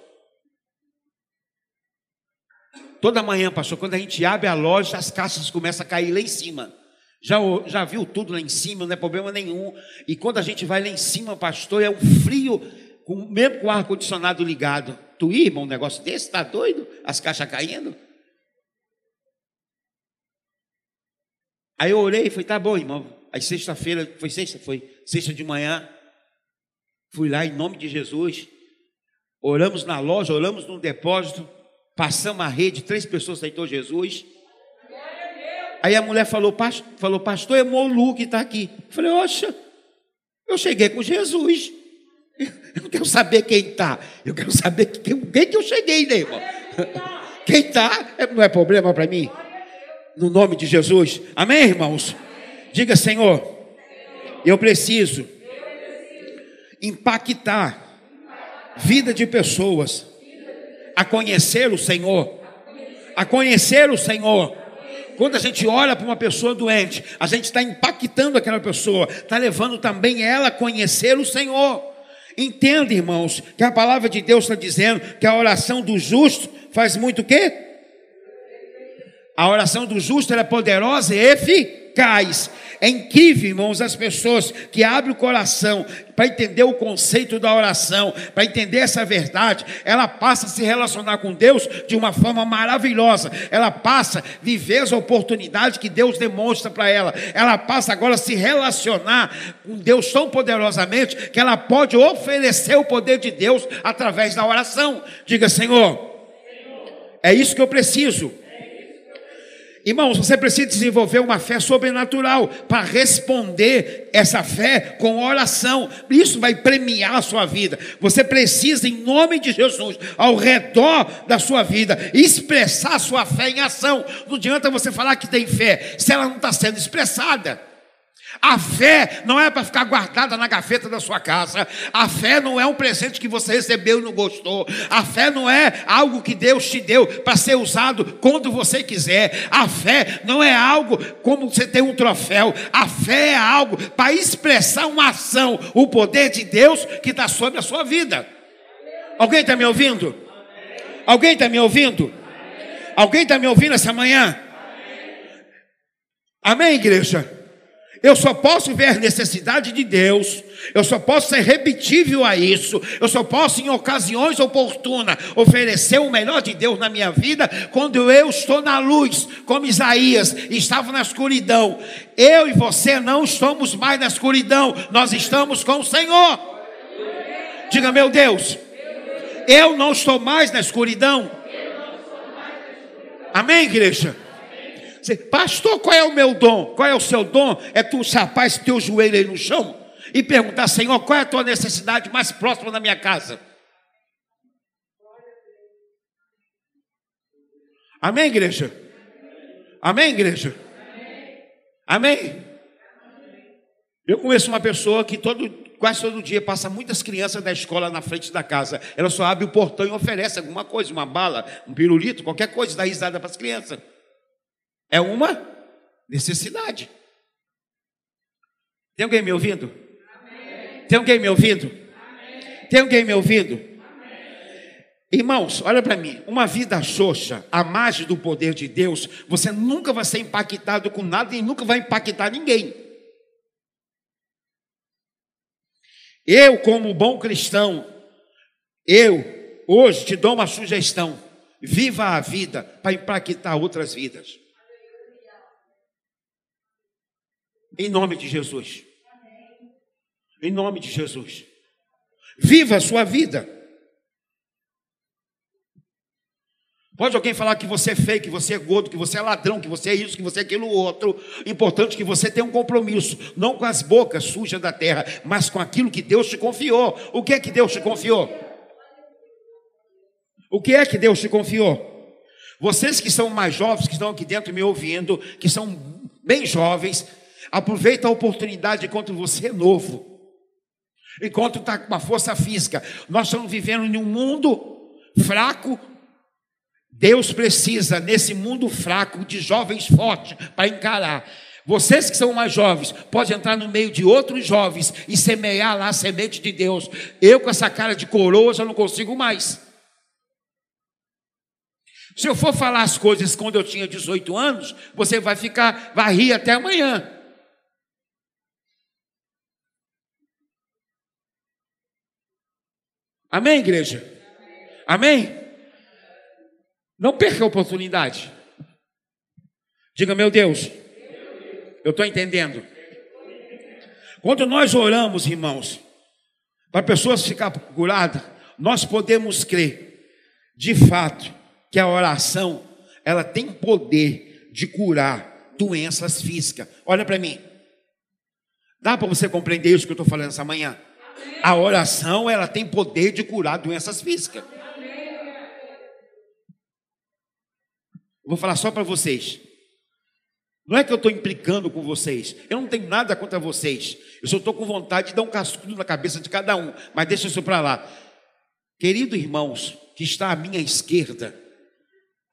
Toda manhã, pastor, quando a gente abre a loja, as caixas começam a cair lá em cima. Já, já viu tudo lá em cima, não é problema nenhum. E quando a gente vai lá em cima, pastor, é um frio, com, mesmo com o ar-condicionado ligado. Tu irmão, um negócio desse, tá doido? As caixas caindo? Aí eu orei e falei, tá bom, irmão. Aí sexta-feira, foi sexta? Foi sexta de manhã. Fui lá em nome de Jesus. Oramos na loja, oramos no depósito. Passamos a rede, três pessoas aceitou Jesus. Aí a mulher falou, pastor, falou, pastor, é Molu que está aqui. Eu falei, oxa, eu cheguei com Jesus. Eu não quero saber quem está. Eu quero saber quem, quem que eu cheguei, né, irmão? Quem está, é, não é problema para mim. No nome de Jesus. Amém, irmãos? Diga, Senhor, eu preciso impactar vida de pessoas a conhecer o Senhor. A conhecer o Senhor. Quando a gente olha para uma pessoa doente, a gente está impactando aquela pessoa, está levando também ela a conhecer o Senhor. Entenda, irmãos, que a palavra de Deus está dizendo que a oração do justo faz muito o quê? A oração do justo é poderosa e eficaz. É incrível, irmãos, as pessoas que abrem o coração para entender o conceito da oração, para entender essa verdade, ela passa a se relacionar com Deus de uma forma maravilhosa. Ela passa a viver as oportunidades que Deus demonstra para ela. Ela passa agora a se relacionar com Deus tão poderosamente que ela pode oferecer o poder de Deus através da oração. Diga, Senhor, é isso que eu preciso. Irmãos, você precisa desenvolver uma fé sobrenatural para responder essa fé com oração. Isso vai premiar a sua vida. Você precisa, em nome de Jesus, ao redor da sua vida, expressar sua fé em ação. Não adianta você falar que tem fé se ela não está sendo expressada. A fé não é para ficar guardada na gaveta da sua casa. A fé não é um presente que você recebeu e não gostou. A fé não é algo que Deus te deu para ser usado quando você quiser. A fé não é algo como você tem um troféu. A fé é algo para expressar uma ação, o poder de Deus que está sobre a sua vida. Alguém está me ouvindo? Alguém está me ouvindo? Alguém está me ouvindo essa manhã? Amém, igreja? Eu só posso ver necessidade de Deus, eu só posso ser repetível a isso, eu só posso, em ocasiões oportunas, oferecer o melhor de Deus na minha vida quando eu estou na luz, como Isaías estava na escuridão. Eu e você não estamos mais na escuridão, nós estamos com o Senhor. Diga, meu Deus, eu não estou mais na escuridão. Amém, igreja? Pastor, qual é o meu dom? Qual é o seu dom? É tu chapar esse teu joelho aí no chão e perguntar, Senhor, qual é a tua necessidade mais próxima da minha casa? Amém, igreja? Amém, igreja? Amém? Eu conheço uma pessoa que todo, quase todo dia passa muitas crianças da escola na frente da casa. Ela só abre o portão e oferece alguma coisa, uma bala, um pirulito, qualquer coisa, dá risada para as crianças. É uma necessidade. Tem alguém me ouvindo? Amém. Tem alguém me ouvindo? Amém. Tem alguém me ouvindo? Amém. Irmãos, olha para mim. Uma vida xoxa, a margem do poder de Deus, você nunca vai ser impactado com nada e nunca vai impactar ninguém. Eu, como bom cristão, eu hoje te dou uma sugestão: viva a vida para impactar outras vidas. Em nome de Jesus. Em nome de Jesus. Viva a sua vida. Pode alguém falar que você é feio, que você é gordo, que você é ladrão, que você é isso, que você é aquilo outro. Importante que você tenha um compromisso, não com as bocas sujas da terra, mas com aquilo que Deus te confiou. O que é que Deus te confiou? O que é que Deus te confiou? Vocês que são mais jovens, que estão aqui dentro me ouvindo, que são bem jovens, aproveita a oportunidade enquanto você é novo, enquanto está com uma força física. Nós estamos vivendo em um mundo fraco, Deus precisa, nesse mundo fraco, de jovens fortes para encarar. Vocês que são mais jovens, pode entrar no meio de outros jovens e semear lá a semente de Deus. Eu, com essa cara de coroa, já não consigo mais. Se eu for falar as coisas quando eu tinha 18 anos, você vai ficar, vai rir até amanhã. Amém, igreja? Amém? Não perca a oportunidade. Diga, meu Deus, eu estou entendendo. Quando nós oramos, irmãos, para pessoas ficar curadas, nós podemos crer, de fato, que a oração ela tem poder de curar doenças físicas. Olha para mim. Dá para você compreender isso que eu estou falando essa manhã? A oração ela tem poder de curar doenças físicas. vou falar só para vocês. Não é que eu estou implicando com vocês. Eu não tenho nada contra vocês. Eu só estou com vontade de dar um cascudo na cabeça de cada um. Mas deixa isso para lá. Querido irmãos, que está à minha esquerda,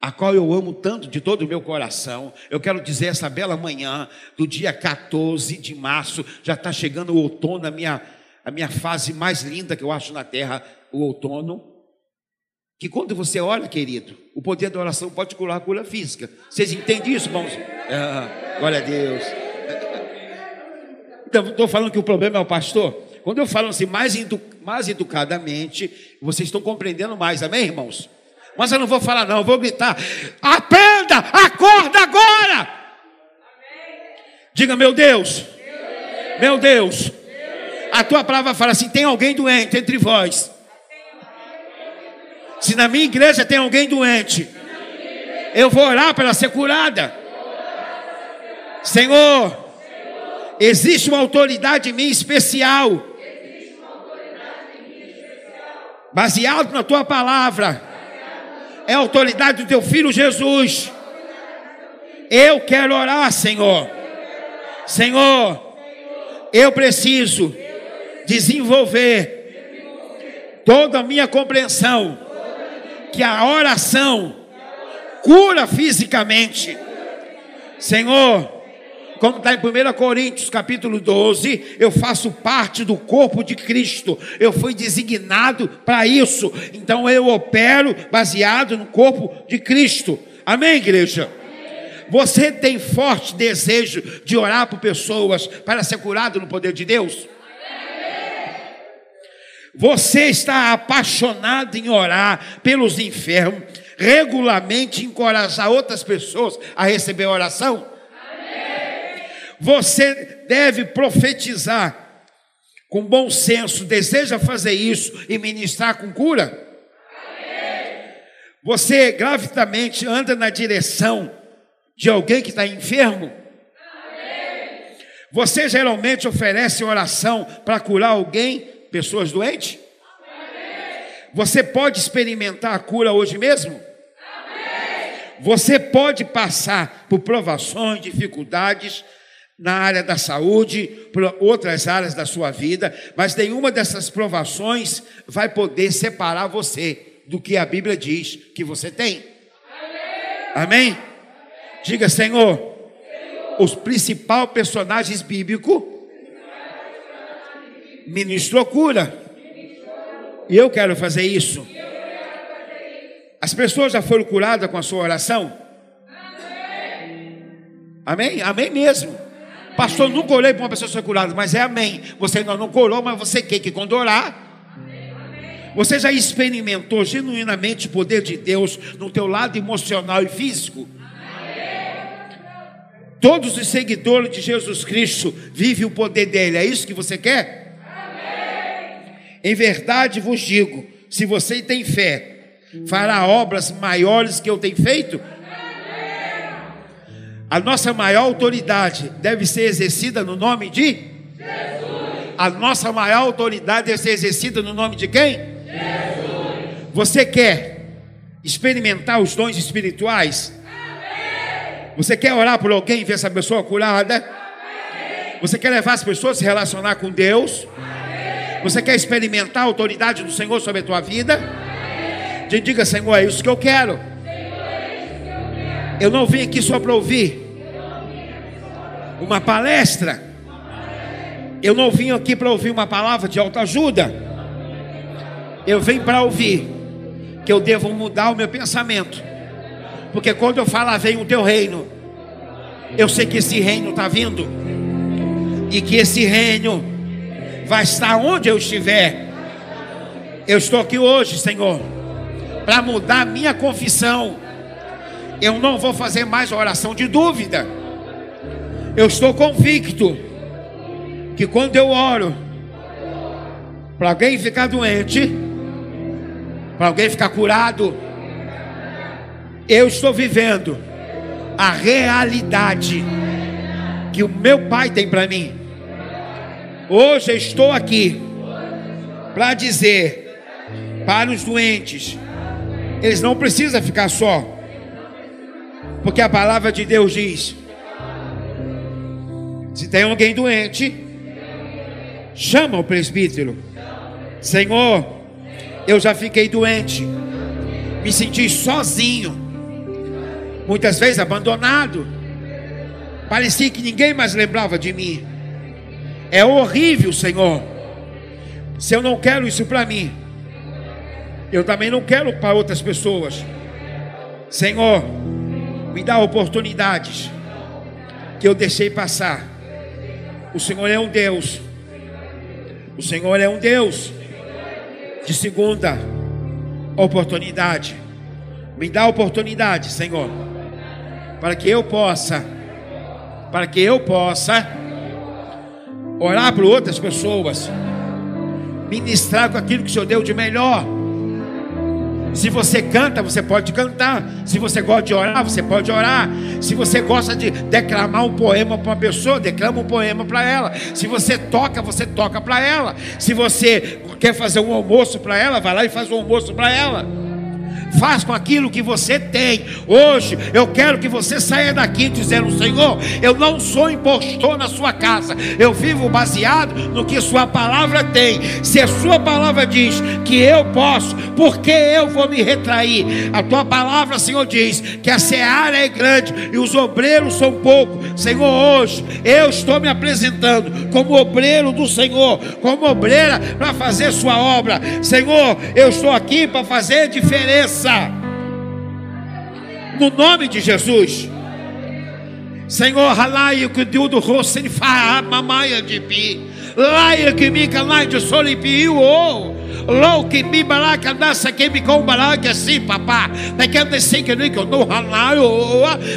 a qual eu amo tanto de todo o meu coração, eu quero dizer essa bela manhã do dia 14 de março, já está chegando o outono, a minha, a minha fase mais linda que eu acho na terra, o outono que quando você ora, querido, o poder da oração pode curar a cura física. Vocês entendem isso, irmãos? Ah, glória a Deus. Então, estou falando que o problema é o pastor. Quando eu falo assim, mais, edu mais educadamente, vocês estão compreendendo mais, amém, irmãos? Mas eu não vou falar, não, eu vou gritar: aprenda, acorda agora! Diga, meu Deus, meu Deus, a tua palavra fala assim: tem alguém doente entre vós. Se na minha igreja tem alguém doente, eu vou orar para ela ser curada. Senhor, existe uma autoridade em mim especial, baseado na tua palavra. É a autoridade do teu filho Jesus. Eu quero orar, Senhor. Senhor, eu preciso desenvolver toda a minha compreensão que a oração cura fisicamente. Senhor, como está em 1 Coríntios capítulo 12, eu faço parte do corpo de Cristo, eu fui designado para isso, então eu opero baseado no corpo de Cristo. Amém, igreja? Você tem forte desejo de orar por pessoas para ser curado no poder de Deus? Você está apaixonado em orar pelos enfermos, regularmente encorajar outras pessoas a receber oração? Você deve profetizar com bom senso, deseja fazer isso e ministrar com cura? Amém. Você gravidamente anda na direção de alguém que está enfermo? Amém. Você geralmente oferece oração para curar alguém pessoas doentes? Você pode experimentar a cura hoje mesmo? Você pode passar por provações, dificuldades, na área da saúde, por outras áreas da sua vida, mas nenhuma dessas provações vai poder separar você do que a Bíblia diz que você tem. Amém? Diga, Senhor, os principais personagens bíblicos ministrou cura. E eu quero fazer isso. As pessoas já foram curadas com a sua oração? Amém? Amém mesmo. Pastor, nunca orei para uma pessoa ser curada, mas é amém. Você ainda não curou, mas você quer que quando orar, você já experimentou genuinamente o poder de Deus no teu lado emocional e físico? Todos os seguidores de Jesus Cristo vivem o poder dele. É isso que você quer? Em verdade vos digo: se você tem fé, fará obras maiores que eu tenho feito? A nossa maior autoridade deve ser exercida no nome de Jesus. A nossa maior autoridade deve ser exercida no nome de quem? Jesus. Você quer experimentar os dons espirituais? Amém. Você quer orar por alguém e ver essa pessoa curada? Amém. Você quer levar as pessoas a se relacionar com Deus? Você quer experimentar a autoridade do Senhor sobre a tua vida? Diga, Senhor, é isso que eu quero. Eu não vim aqui só para ouvir uma palestra. Eu não vim aqui para ouvir uma palavra de autoajuda. Eu venho para ouvir que eu devo mudar o meu pensamento. Porque quando eu falar vem o teu reino, eu sei que esse reino está vindo. E que esse reino vai estar onde eu estiver. Eu estou aqui hoje, Senhor, para mudar minha confissão eu não vou fazer mais oração de dúvida. Eu estou convicto que quando eu oro para alguém ficar doente, para alguém ficar curado, eu estou vivendo a realidade que o meu Pai tem para mim. Hoje eu estou aqui para dizer para os doentes, eles não precisam ficar só. Porque a palavra de Deus diz: se tem alguém doente, chama o presbítero. Senhor, eu já fiquei doente, me senti sozinho, muitas vezes abandonado. Parecia que ninguém mais lembrava de mim. É horrível, Senhor. Se eu não quero isso para mim, eu também não quero para outras pessoas. Senhor, me dá oportunidades que eu deixei passar. O Senhor é um Deus. O Senhor é um Deus de segunda oportunidade. Me dá oportunidade, Senhor, para que eu possa, para que eu possa orar por outras pessoas, ministrar com aquilo que o Senhor deu de melhor se você canta, você pode cantar. Se você gosta de orar, você pode orar. Se você gosta de declamar um poema para uma pessoa, declama um poema para ela. Se você toca, você toca para ela. Se você quer fazer um almoço para ela, vai lá e faz um almoço para ela. Faz com aquilo que você tem. Hoje eu quero que você saia daqui dizendo: Senhor, eu não sou impostor na sua casa. Eu vivo baseado no que Sua palavra tem. Se a Sua palavra diz que eu posso, por que eu vou me retrair? A Tua palavra, Senhor, diz que a seara é grande e os obreiros são poucos. Senhor, hoje eu estou me apresentando como obreiro do Senhor, como obreira para fazer Sua obra. Senhor, eu estou aqui para fazer diferença no nome de Jesus. Senhor, ralaio que Deus do rosto ele faz mamãe de. Laia me canai de solipiu. Lo que me baraka nasa que me com baraka assim, papá. Daquele desse que nem que eu não ralaio.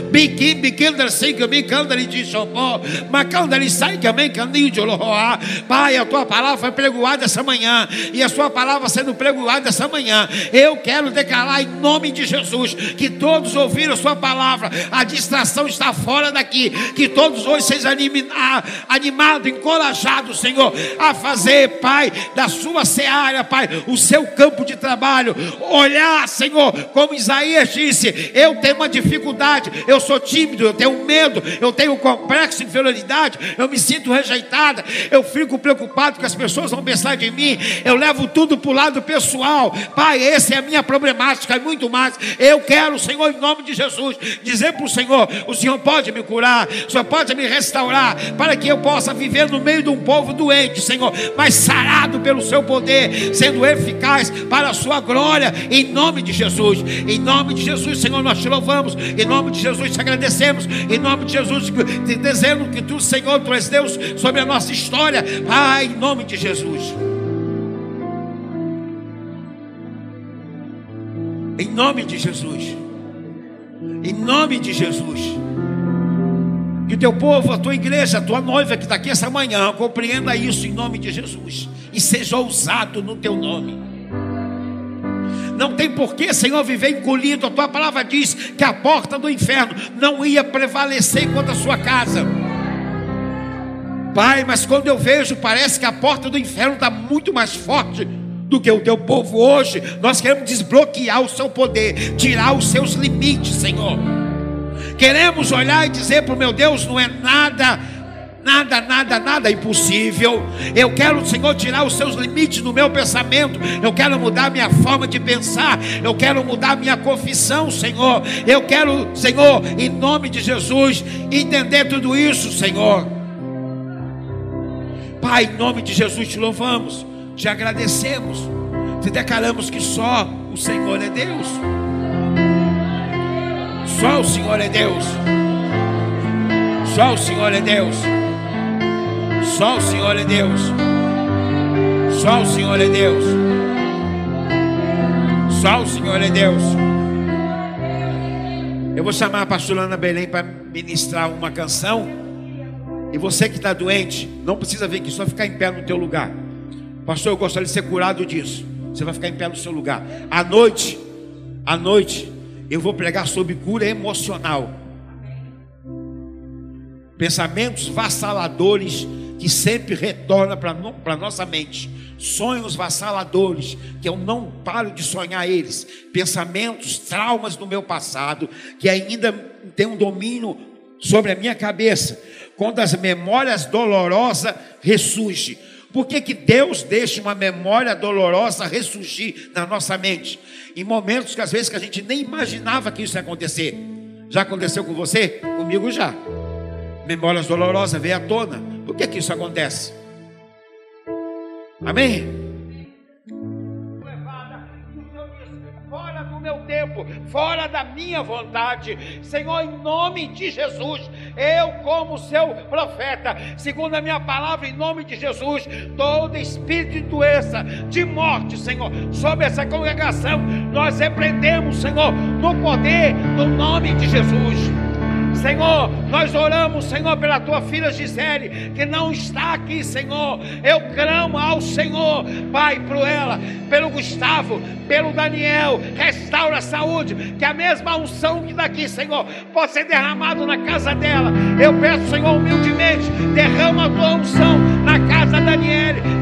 Biqui, biqui, desse que me canta de chopó. Mas canta ele sai que me caninho de loa. Pai, a tua palavra foi pregoada essa manhã. E a sua palavra sendo pregoada essa manhã. Eu quero declarar em nome de Jesus que todos ouviram a sua palavra. A distração está fora daqui. Que todos hoje sejam animados, encorajados, Senhor, a fazer, Pai, da sua seara, Pai o seu campo de trabalho. Olhar, Senhor, como Isaías disse: eu tenho uma dificuldade, eu sou tímido, eu tenho medo, eu tenho um complexo de inferioridade, eu me sinto rejeitada, eu fico preocupado que as pessoas vão pensar de mim, eu levo tudo para o lado pessoal. Pai, essa é a minha problemática, é muito mais. Eu quero, Senhor, em nome de Jesus, dizer para o Senhor: o Senhor pode me curar, o Senhor pode me restaurar, para que eu possa viver no meio de um povo doente, Senhor, mas sarado pelo seu poder, sendo eficaz para a sua glória, em nome de Jesus. Em nome de Jesus, Senhor, nós te louvamos, em nome de Jesus te agradecemos, em nome de Jesus te dizendo que tu, Senhor, tu és Deus sobre a nossa história, Pai, em nome de Jesus. Em nome de Jesus. Em nome de Jesus. Que o teu povo, a tua igreja, a tua noiva que está aqui essa manhã, compreenda isso em nome de Jesus. E seja ousado no teu nome. Não tem porquê, Senhor, viver encolhido. A tua palavra diz que a porta do inferno não ia prevalecer contra a sua casa. Pai, mas quando eu vejo, parece que a porta do inferno está muito mais forte do que o teu povo hoje. Nós queremos desbloquear o seu poder, tirar os seus limites, Senhor. Queremos olhar e dizer para o meu Deus: não é nada, nada, nada, nada impossível. Eu quero, Senhor, tirar os seus limites no meu pensamento. Eu quero mudar minha forma de pensar. Eu quero mudar minha confissão, Senhor. Eu quero, Senhor, em nome de Jesus, entender tudo isso, Senhor. Pai, em nome de Jesus te louvamos, te agradecemos, te declaramos que só o Senhor é Deus. Só o Senhor é Deus. Só o Senhor é Deus. Só o Senhor é Deus. Só o Senhor é Deus. Só o Senhor é Deus. Eu vou chamar a pastora Ana Belém para ministrar uma canção. E você que está doente, não precisa vir aqui, só ficar em pé no teu lugar. Pastor, eu gostaria de ser curado disso. Você vai ficar em pé no seu lugar. À noite, à noite, eu vou pregar sobre cura emocional. Pensamentos vassaladores que sempre retornam para a nossa mente. Sonhos vassaladores que eu não paro de sonhar eles. Pensamentos, traumas do meu passado que ainda tem um domínio sobre a minha cabeça. Quando as memórias dolorosas ressurgem. Por que, que Deus deixa uma memória dolorosa ressurgir na nossa mente? Em momentos que às vezes que a gente nem imaginava que isso ia acontecer. Já aconteceu com você? Comigo já. Memórias dolorosas vêm à tona. Por que, que isso acontece? Amém? Tempo, fora da minha vontade, Senhor, em nome de Jesus, eu, como seu profeta, segundo a minha palavra, em nome de Jesus, todo espírito de doença, de morte, Senhor, sobre essa congregação, nós repreendemos, Senhor, no poder do nome de Jesus. Senhor, nós oramos, Senhor, pela tua filha Gisele, que não está aqui, Senhor. Eu clamo ao Senhor, Pai, por ela, pelo Gustavo, pelo Daniel. Restaura a saúde, que a mesma unção que daqui, Senhor, possa ser derramado na casa dela. Eu peço, Senhor, humildemente, derrama a tua unção na casa da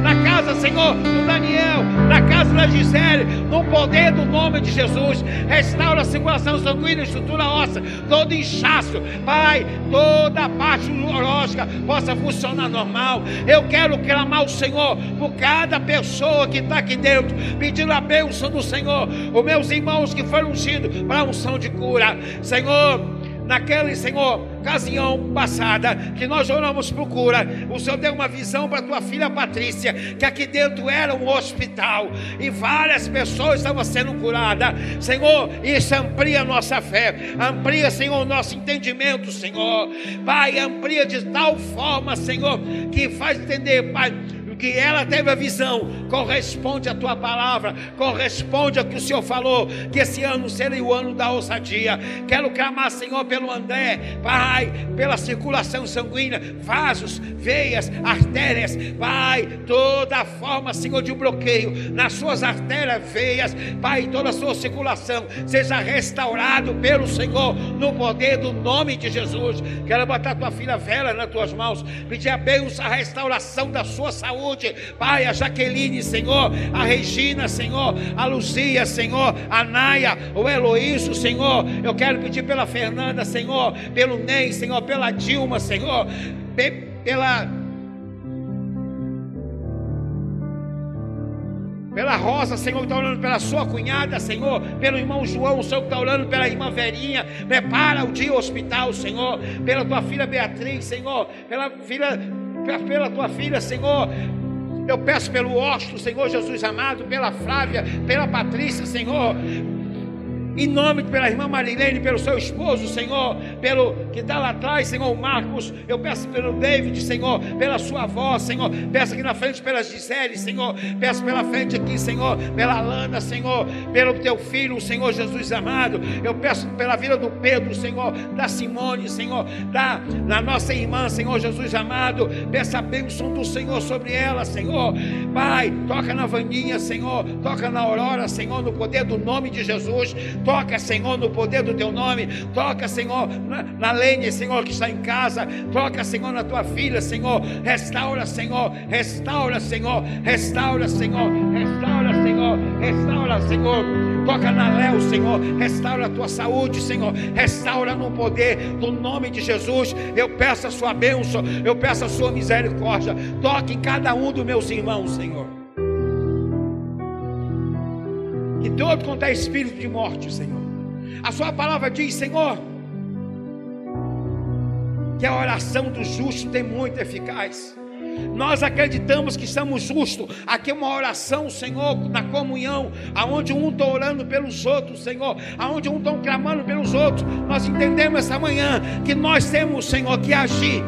na casa, Senhor, do Daniel, na casa da Gisele, no poder do nome de Jesus. Restaura a circulação sanguínea, estrutura óssea, todo inchaço, Pai, toda a parte neurológica possa funcionar normal. Eu quero clamar ao Senhor por cada pessoa que está aqui dentro, pedindo a bênção do Senhor. Os meus irmãos que foram ungidos para a unção de cura, Senhor naquele, Senhor, ocasião passada, que nós oramos por cura, o Senhor deu uma visão para tua filha Patrícia, que aqui dentro era um hospital, e várias pessoas estavam sendo curadas, Senhor, isso amplia a nossa fé, amplia, Senhor, o nosso entendimento, Senhor, Pai, amplia de tal forma, Senhor, que faz entender, Pai, que ela teve a visão, corresponde à tua palavra, corresponde ao que o Senhor falou, que esse ano seria o ano da ousadia. Quero clamar, Senhor, pelo André, Pai, pela circulação sanguínea, vasos, veias, artérias, Pai, toda forma, Senhor, de bloqueio nas suas artérias, veias, Pai, toda a sua circulação seja restaurado pelo Senhor, no poder do nome de Jesus. Quero botar tua filha Vera nas tuas mãos, pedir a bênção, a restauração da sua saúde saúde. Pai, a Jaqueline, Senhor, a Regina, Senhor, a Luzia, Senhor, a Naia, o Heloísio, Senhor. Eu quero pedir pela Fernanda, Senhor, pelo Ney, Senhor, pela Dilma, Senhor, pela pela Rosa, Senhor, que está orando pela sua cunhada, Senhor, pelo irmão João, o Senhor que está orando pela irmã Verinha, prepara o dia hospital, Senhor, pela tua filha Beatriz, Senhor, pela filha, pela tua filha, Senhor, eu peço pelo Osto, Senhor Jesus amado, pela Flávia, pela Patrícia, Senhor, em nome pela irmã Marilene, pelo seu esposo, Senhor, pelo que está lá atrás, Senhor, Marcos, eu peço pelo David, Senhor, pela sua avó, Senhor, peço aqui na frente pela Gisele, Senhor, peço pela frente aqui, Senhor, pela Lana, Senhor, pelo teu filho, Senhor Jesus amado, eu peço pela vida do Pedro, Senhor, da Simone, Senhor, da, da nossa irmã, Senhor Jesus amado, peça a bênção do Senhor sobre ela, Senhor, Pai, toca na Vaninha, Senhor, toca na Aurora, Senhor, no poder do nome de Jesus, Toca, Senhor, no poder do teu nome. Toca, Senhor, na, na Lene, Senhor, que está em casa. Toca, Senhor, na tua filha, Senhor. Restaura, Senhor. Restaura, Senhor. Restaura, Senhor. Restaura, Senhor. Restaura, Senhor. Toca na Léo, Senhor. Restaura a tua saúde, Senhor. Restaura no poder do nome de Jesus. Eu peço a sua bênção. Eu peço a sua misericórdia. Toque em cada um dos meus irmãos, Senhor. E todo quanto é espírito de morte, Senhor. A sua palavra diz, Senhor, que a oração do justo tem muito eficaz. Nós acreditamos que somos justos. Aqui é uma oração, Senhor, na comunhão, aonde um está orando pelos outros, Senhor, aonde um está clamando pelos outros. Nós entendemos essa manhã que nós temos, Senhor, que agir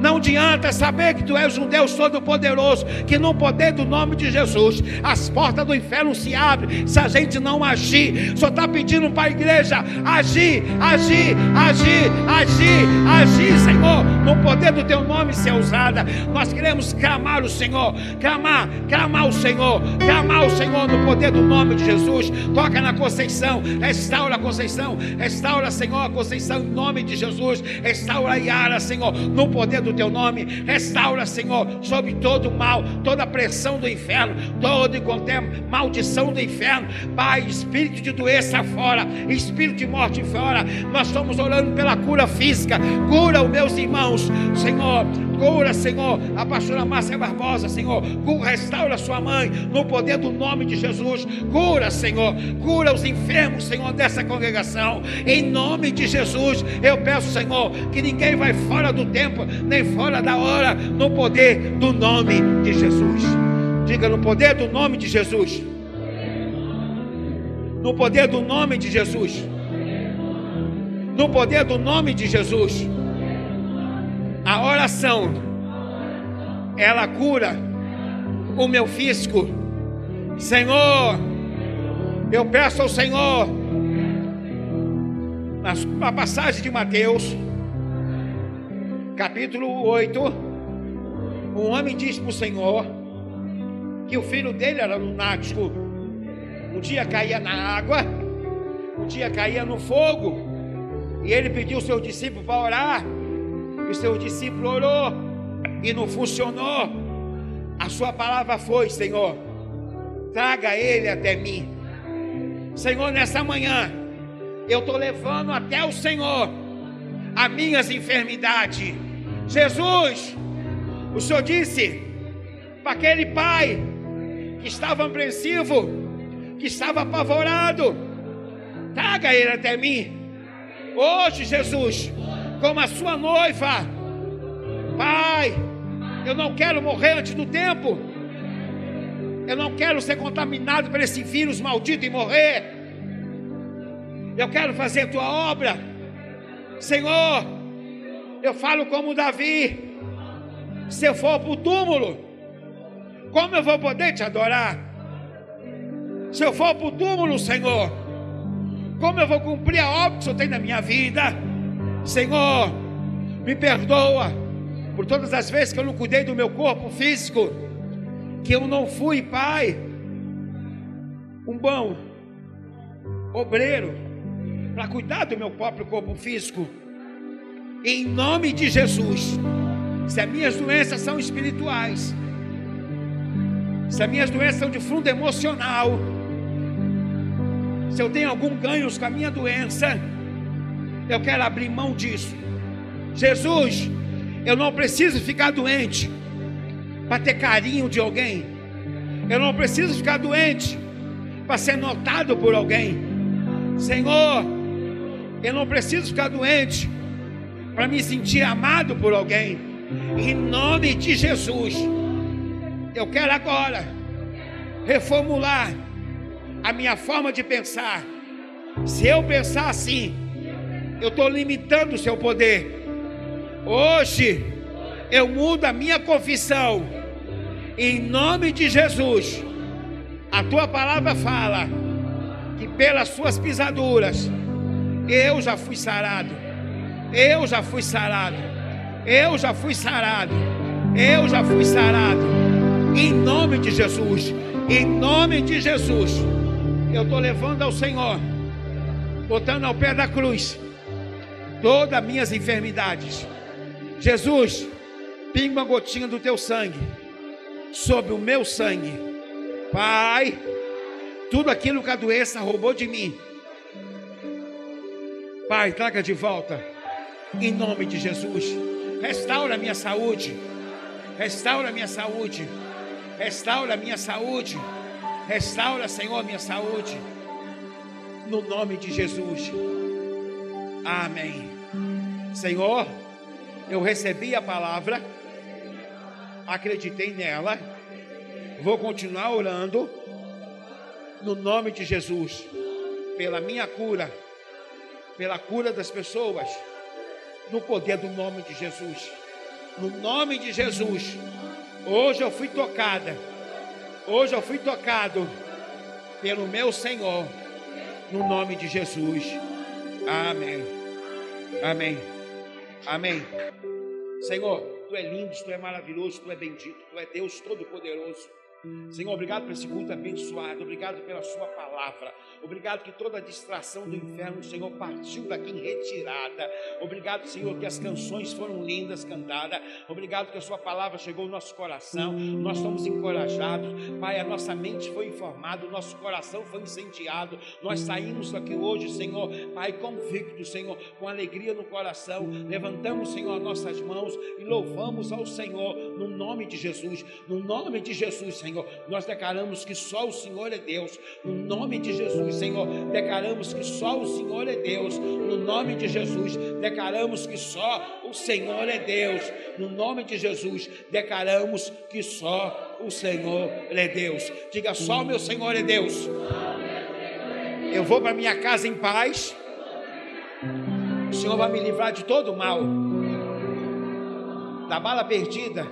não adianta saber que tu és um Deus todo-poderoso, que no poder do nome de Jesus as portas do inferno se abrem se a gente não agir. Só está pedindo para a igreja agir, agir, agir, agir, agir, Senhor, no poder do teu nome ser usada. Nós queremos clamar o Senhor, clamar, clamar o Senhor, clamar o Senhor no poder do nome de Jesus. Toca na Conceição, restaura a Conceição, restaura, Senhor, a Conceição em nome de Jesus. Restaura a Yara, Senhor, no poder do do teu nome. Restaura, Senhor, sobre todo o mal, toda pressão do inferno, todo e qualquer maldição do inferno. Pai, espírito de doença fora, espírito de morte fora. Nós estamos orando pela cura física. Cura os meus irmãos, Senhor. Cura, Senhor, a pastora Márcia Barbosa, Senhor. Cura, restaura sua mãe no poder do nome de Jesus. Cura, Senhor. Cura os enfermos, Senhor, dessa congregação. Em nome de Jesus, eu peço, Senhor, que ninguém vai fora do tempo, nem fora da hora, no poder do nome de Jesus. Diga no poder do nome de Jesus. No poder do nome de Jesus. No poder do nome de Jesus. A oração, ela cura o meu físico. Senhor, eu peço ao Senhor, na passagem de Mateus, capítulo 8, um homem diz para o Senhor que o filho dele era lunático. Um dia caía na água, um dia caía no fogo, e ele pediu ao seu discípulo para orar. E seu discípulo orou e não funcionou. A sua palavra foi, Senhor, traga ele até mim. Senhor, nessa manhã, eu estou levando até o Senhor as minhas enfermidades. Jesus, o Senhor disse para aquele pai que estava apreensivo, que estava apavorado, traga ele até mim. Hoje, Jesus, como a sua noiva. Pai, eu não quero morrer antes do tempo. Eu não quero ser contaminado por esse vírus maldito e morrer. Eu quero fazer a tua obra. Senhor, eu falo como Davi. Se eu for para o túmulo, como eu vou poder te adorar? Se eu for para o túmulo, Senhor, como eu vou cumprir a obra que o Senhor tem na minha vida? Senhor, me perdoa por todas as vezes que eu não cuidei do meu corpo físico, que eu não fui, Pai, um bom obreiro para cuidar do meu próprio corpo físico. Em nome de Jesus, se as minhas doenças são espirituais, Se as minhas doenças são de fundo emocional, se eu tenho algum ganho com a minha doença, eu quero abrir mão disso. Jesus, eu não preciso ficar doente para ter carinho de alguém. Eu não preciso ficar doente para ser notado por alguém. Senhor, eu não preciso ficar doente para me sentir amado por alguém. Em nome de Jesus, eu quero agora reformular a minha forma de pensar. Se eu pensar assim, eu estou limitando o seu poder. Hoje, eu mudo a minha confissão. Em nome de Jesus, a tua palavra fala que pelas suas pisaduras eu já fui sarado. Eu já fui sarado. Eu já fui sarado. Eu já fui sarado. Em nome de Jesus. Em nome de Jesus. Eu estou levando ao Senhor, botando ao pé da cruz todas as minhas enfermidades. Jesus, pinga uma gotinha do teu sangue sobre o meu sangue. Pai, tudo aquilo que a doença roubou de mim. Pai, traga de volta. Em nome de Jesus. Restaura a minha saúde. Restaura a minha saúde. Restaura a minha saúde. Restaura, Senhor, minha saúde. No nome de Jesus. Amém. Senhor, eu recebi a palavra, acreditei nela, vou continuar orando, no nome de Jesus, pela minha cura, pela cura das pessoas, no poder do nome de Jesus. No nome de Jesus, hoje eu fui tocada, hoje eu fui tocado pelo meu Senhor, no nome de Jesus. Amém. Amém. Amém. Senhor, tu é lindo, tu é maravilhoso, tu é bendito, tu é Deus Todo-Poderoso. Senhor, obrigado por esse culto abençoado, obrigado pela Sua palavra, obrigado que toda a distração do inferno, Senhor, partiu daqui em retirada. Obrigado, Senhor, que as canções foram lindas cantadas, obrigado que a Sua palavra chegou ao nosso coração. Nós estamos encorajados, Pai. A nossa mente foi informada, o nosso coração foi incendiado. Nós saímos daqui hoje, Senhor, Pai, convicto, Senhor, com alegria no coração. Levantamos, Senhor, as nossas mãos e louvamos ao Senhor no nome de Jesus, no nome de Jesus, Senhor. Senhor. Nós declaramos que só o Senhor é Deus. No nome de Jesus, Senhor, declaramos que só o Senhor é Deus. No nome de Jesus, declaramos que só o Senhor é Deus. No nome de Jesus, declaramos que só o Senhor é Deus. Diga só meu Senhor é Deus. Eu vou para minha casa em paz. O Senhor vai me livrar de todo o mal. Da bala perdida,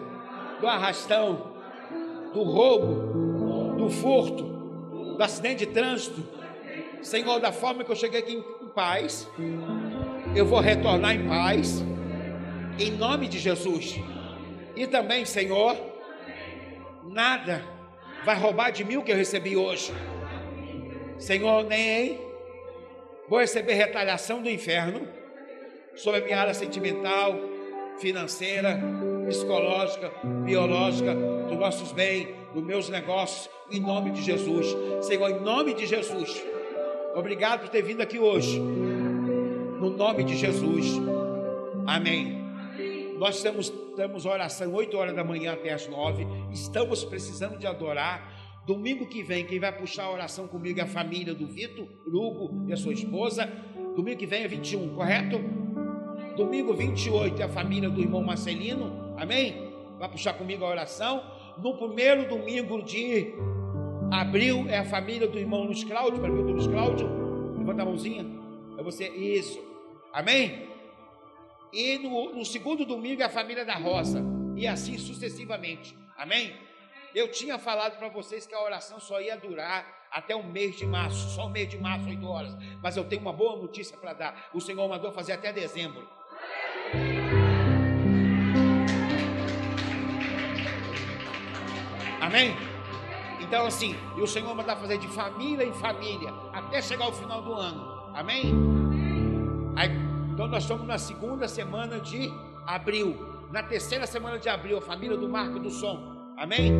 do arrastão, do roubo, do furto, do acidente de trânsito. Senhor, da forma que eu cheguei aqui em paz, eu vou retornar em paz, em nome de Jesus. E também, Senhor, nada vai roubar de mim o que eu recebi hoje. Senhor, nem vou receber retaliação do inferno sobre a minha área sentimental, financeira, psicológica, biológica, dos nossos bens, dos meus negócios, em nome de Jesus. Senhor, em nome de Jesus. Obrigado por ter vindo aqui hoje. No nome de Jesus. Amém. Nós temos, temos oração 8 horas da manhã até as 9. Estamos precisando de adorar. Domingo que vem, quem vai puxar a oração comigo é a família do Vitor, Hugo e a sua esposa. Domingo que vem é 21, correto? Domingo 28 é a família do irmão Marcelino. Amém? Vai puxar comigo a oração. No primeiro domingo de abril é a família do irmão Luiz Cláudio. Para do Luiz Cláudio? Levanta a mãozinha. É você. Isso. Amém? E no, no segundo domingo é a família da Rosa. E assim sucessivamente. Amém? Eu tinha falado para vocês que a oração só ia durar até o mês de março, só o mês de março, 8 horas. Mas eu tenho uma boa notícia para dar. O Senhor mandou fazer até dezembro. Amém? Então, assim, e o Senhor manda fazer de família em família até chegar ao final do ano. Amém? Aí, então, nós estamos na segunda semana de abril. Na terceira semana de abril, a família do Marco do Som. Amém?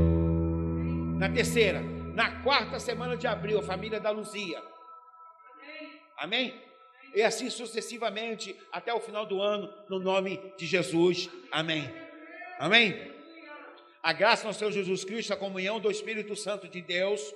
Na terceira, na quarta semana de abril, a família da Luzia. Amém? E assim sucessivamente até o final do ano, no nome de Jesus. Amém. Amém. A graça do Senhor Jesus Cristo, a comunhão do Espírito Santo de Deus,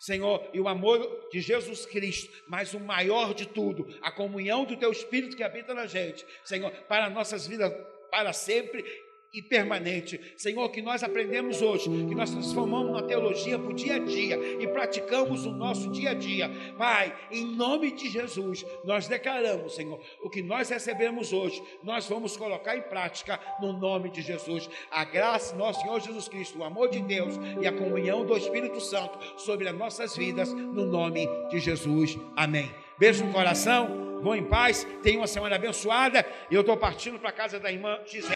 Senhor, e o amor de Jesus Cristo, mas o maior de tudo, a comunhão do teu Espírito que habita na gente, Senhor, para nossas vidas para sempre e permanente. Senhor, que nós aprendemos hoje, que nós transformamos na teologia para o dia a dia e praticamos o nosso dia a dia. Pai, em nome de Jesus, nós declaramos, Senhor, o que nós recebemos hoje, nós vamos colocar em prática no nome de Jesus. A graça nosso Senhor Jesus Cristo, o amor de Deus e a comunhão do Espírito Santo sobre as nossas vidas, no nome de Jesus. Amém. Beijo no coração, vão em paz, tenham uma semana abençoada. Eu estou partindo para a casa da irmã Gisele.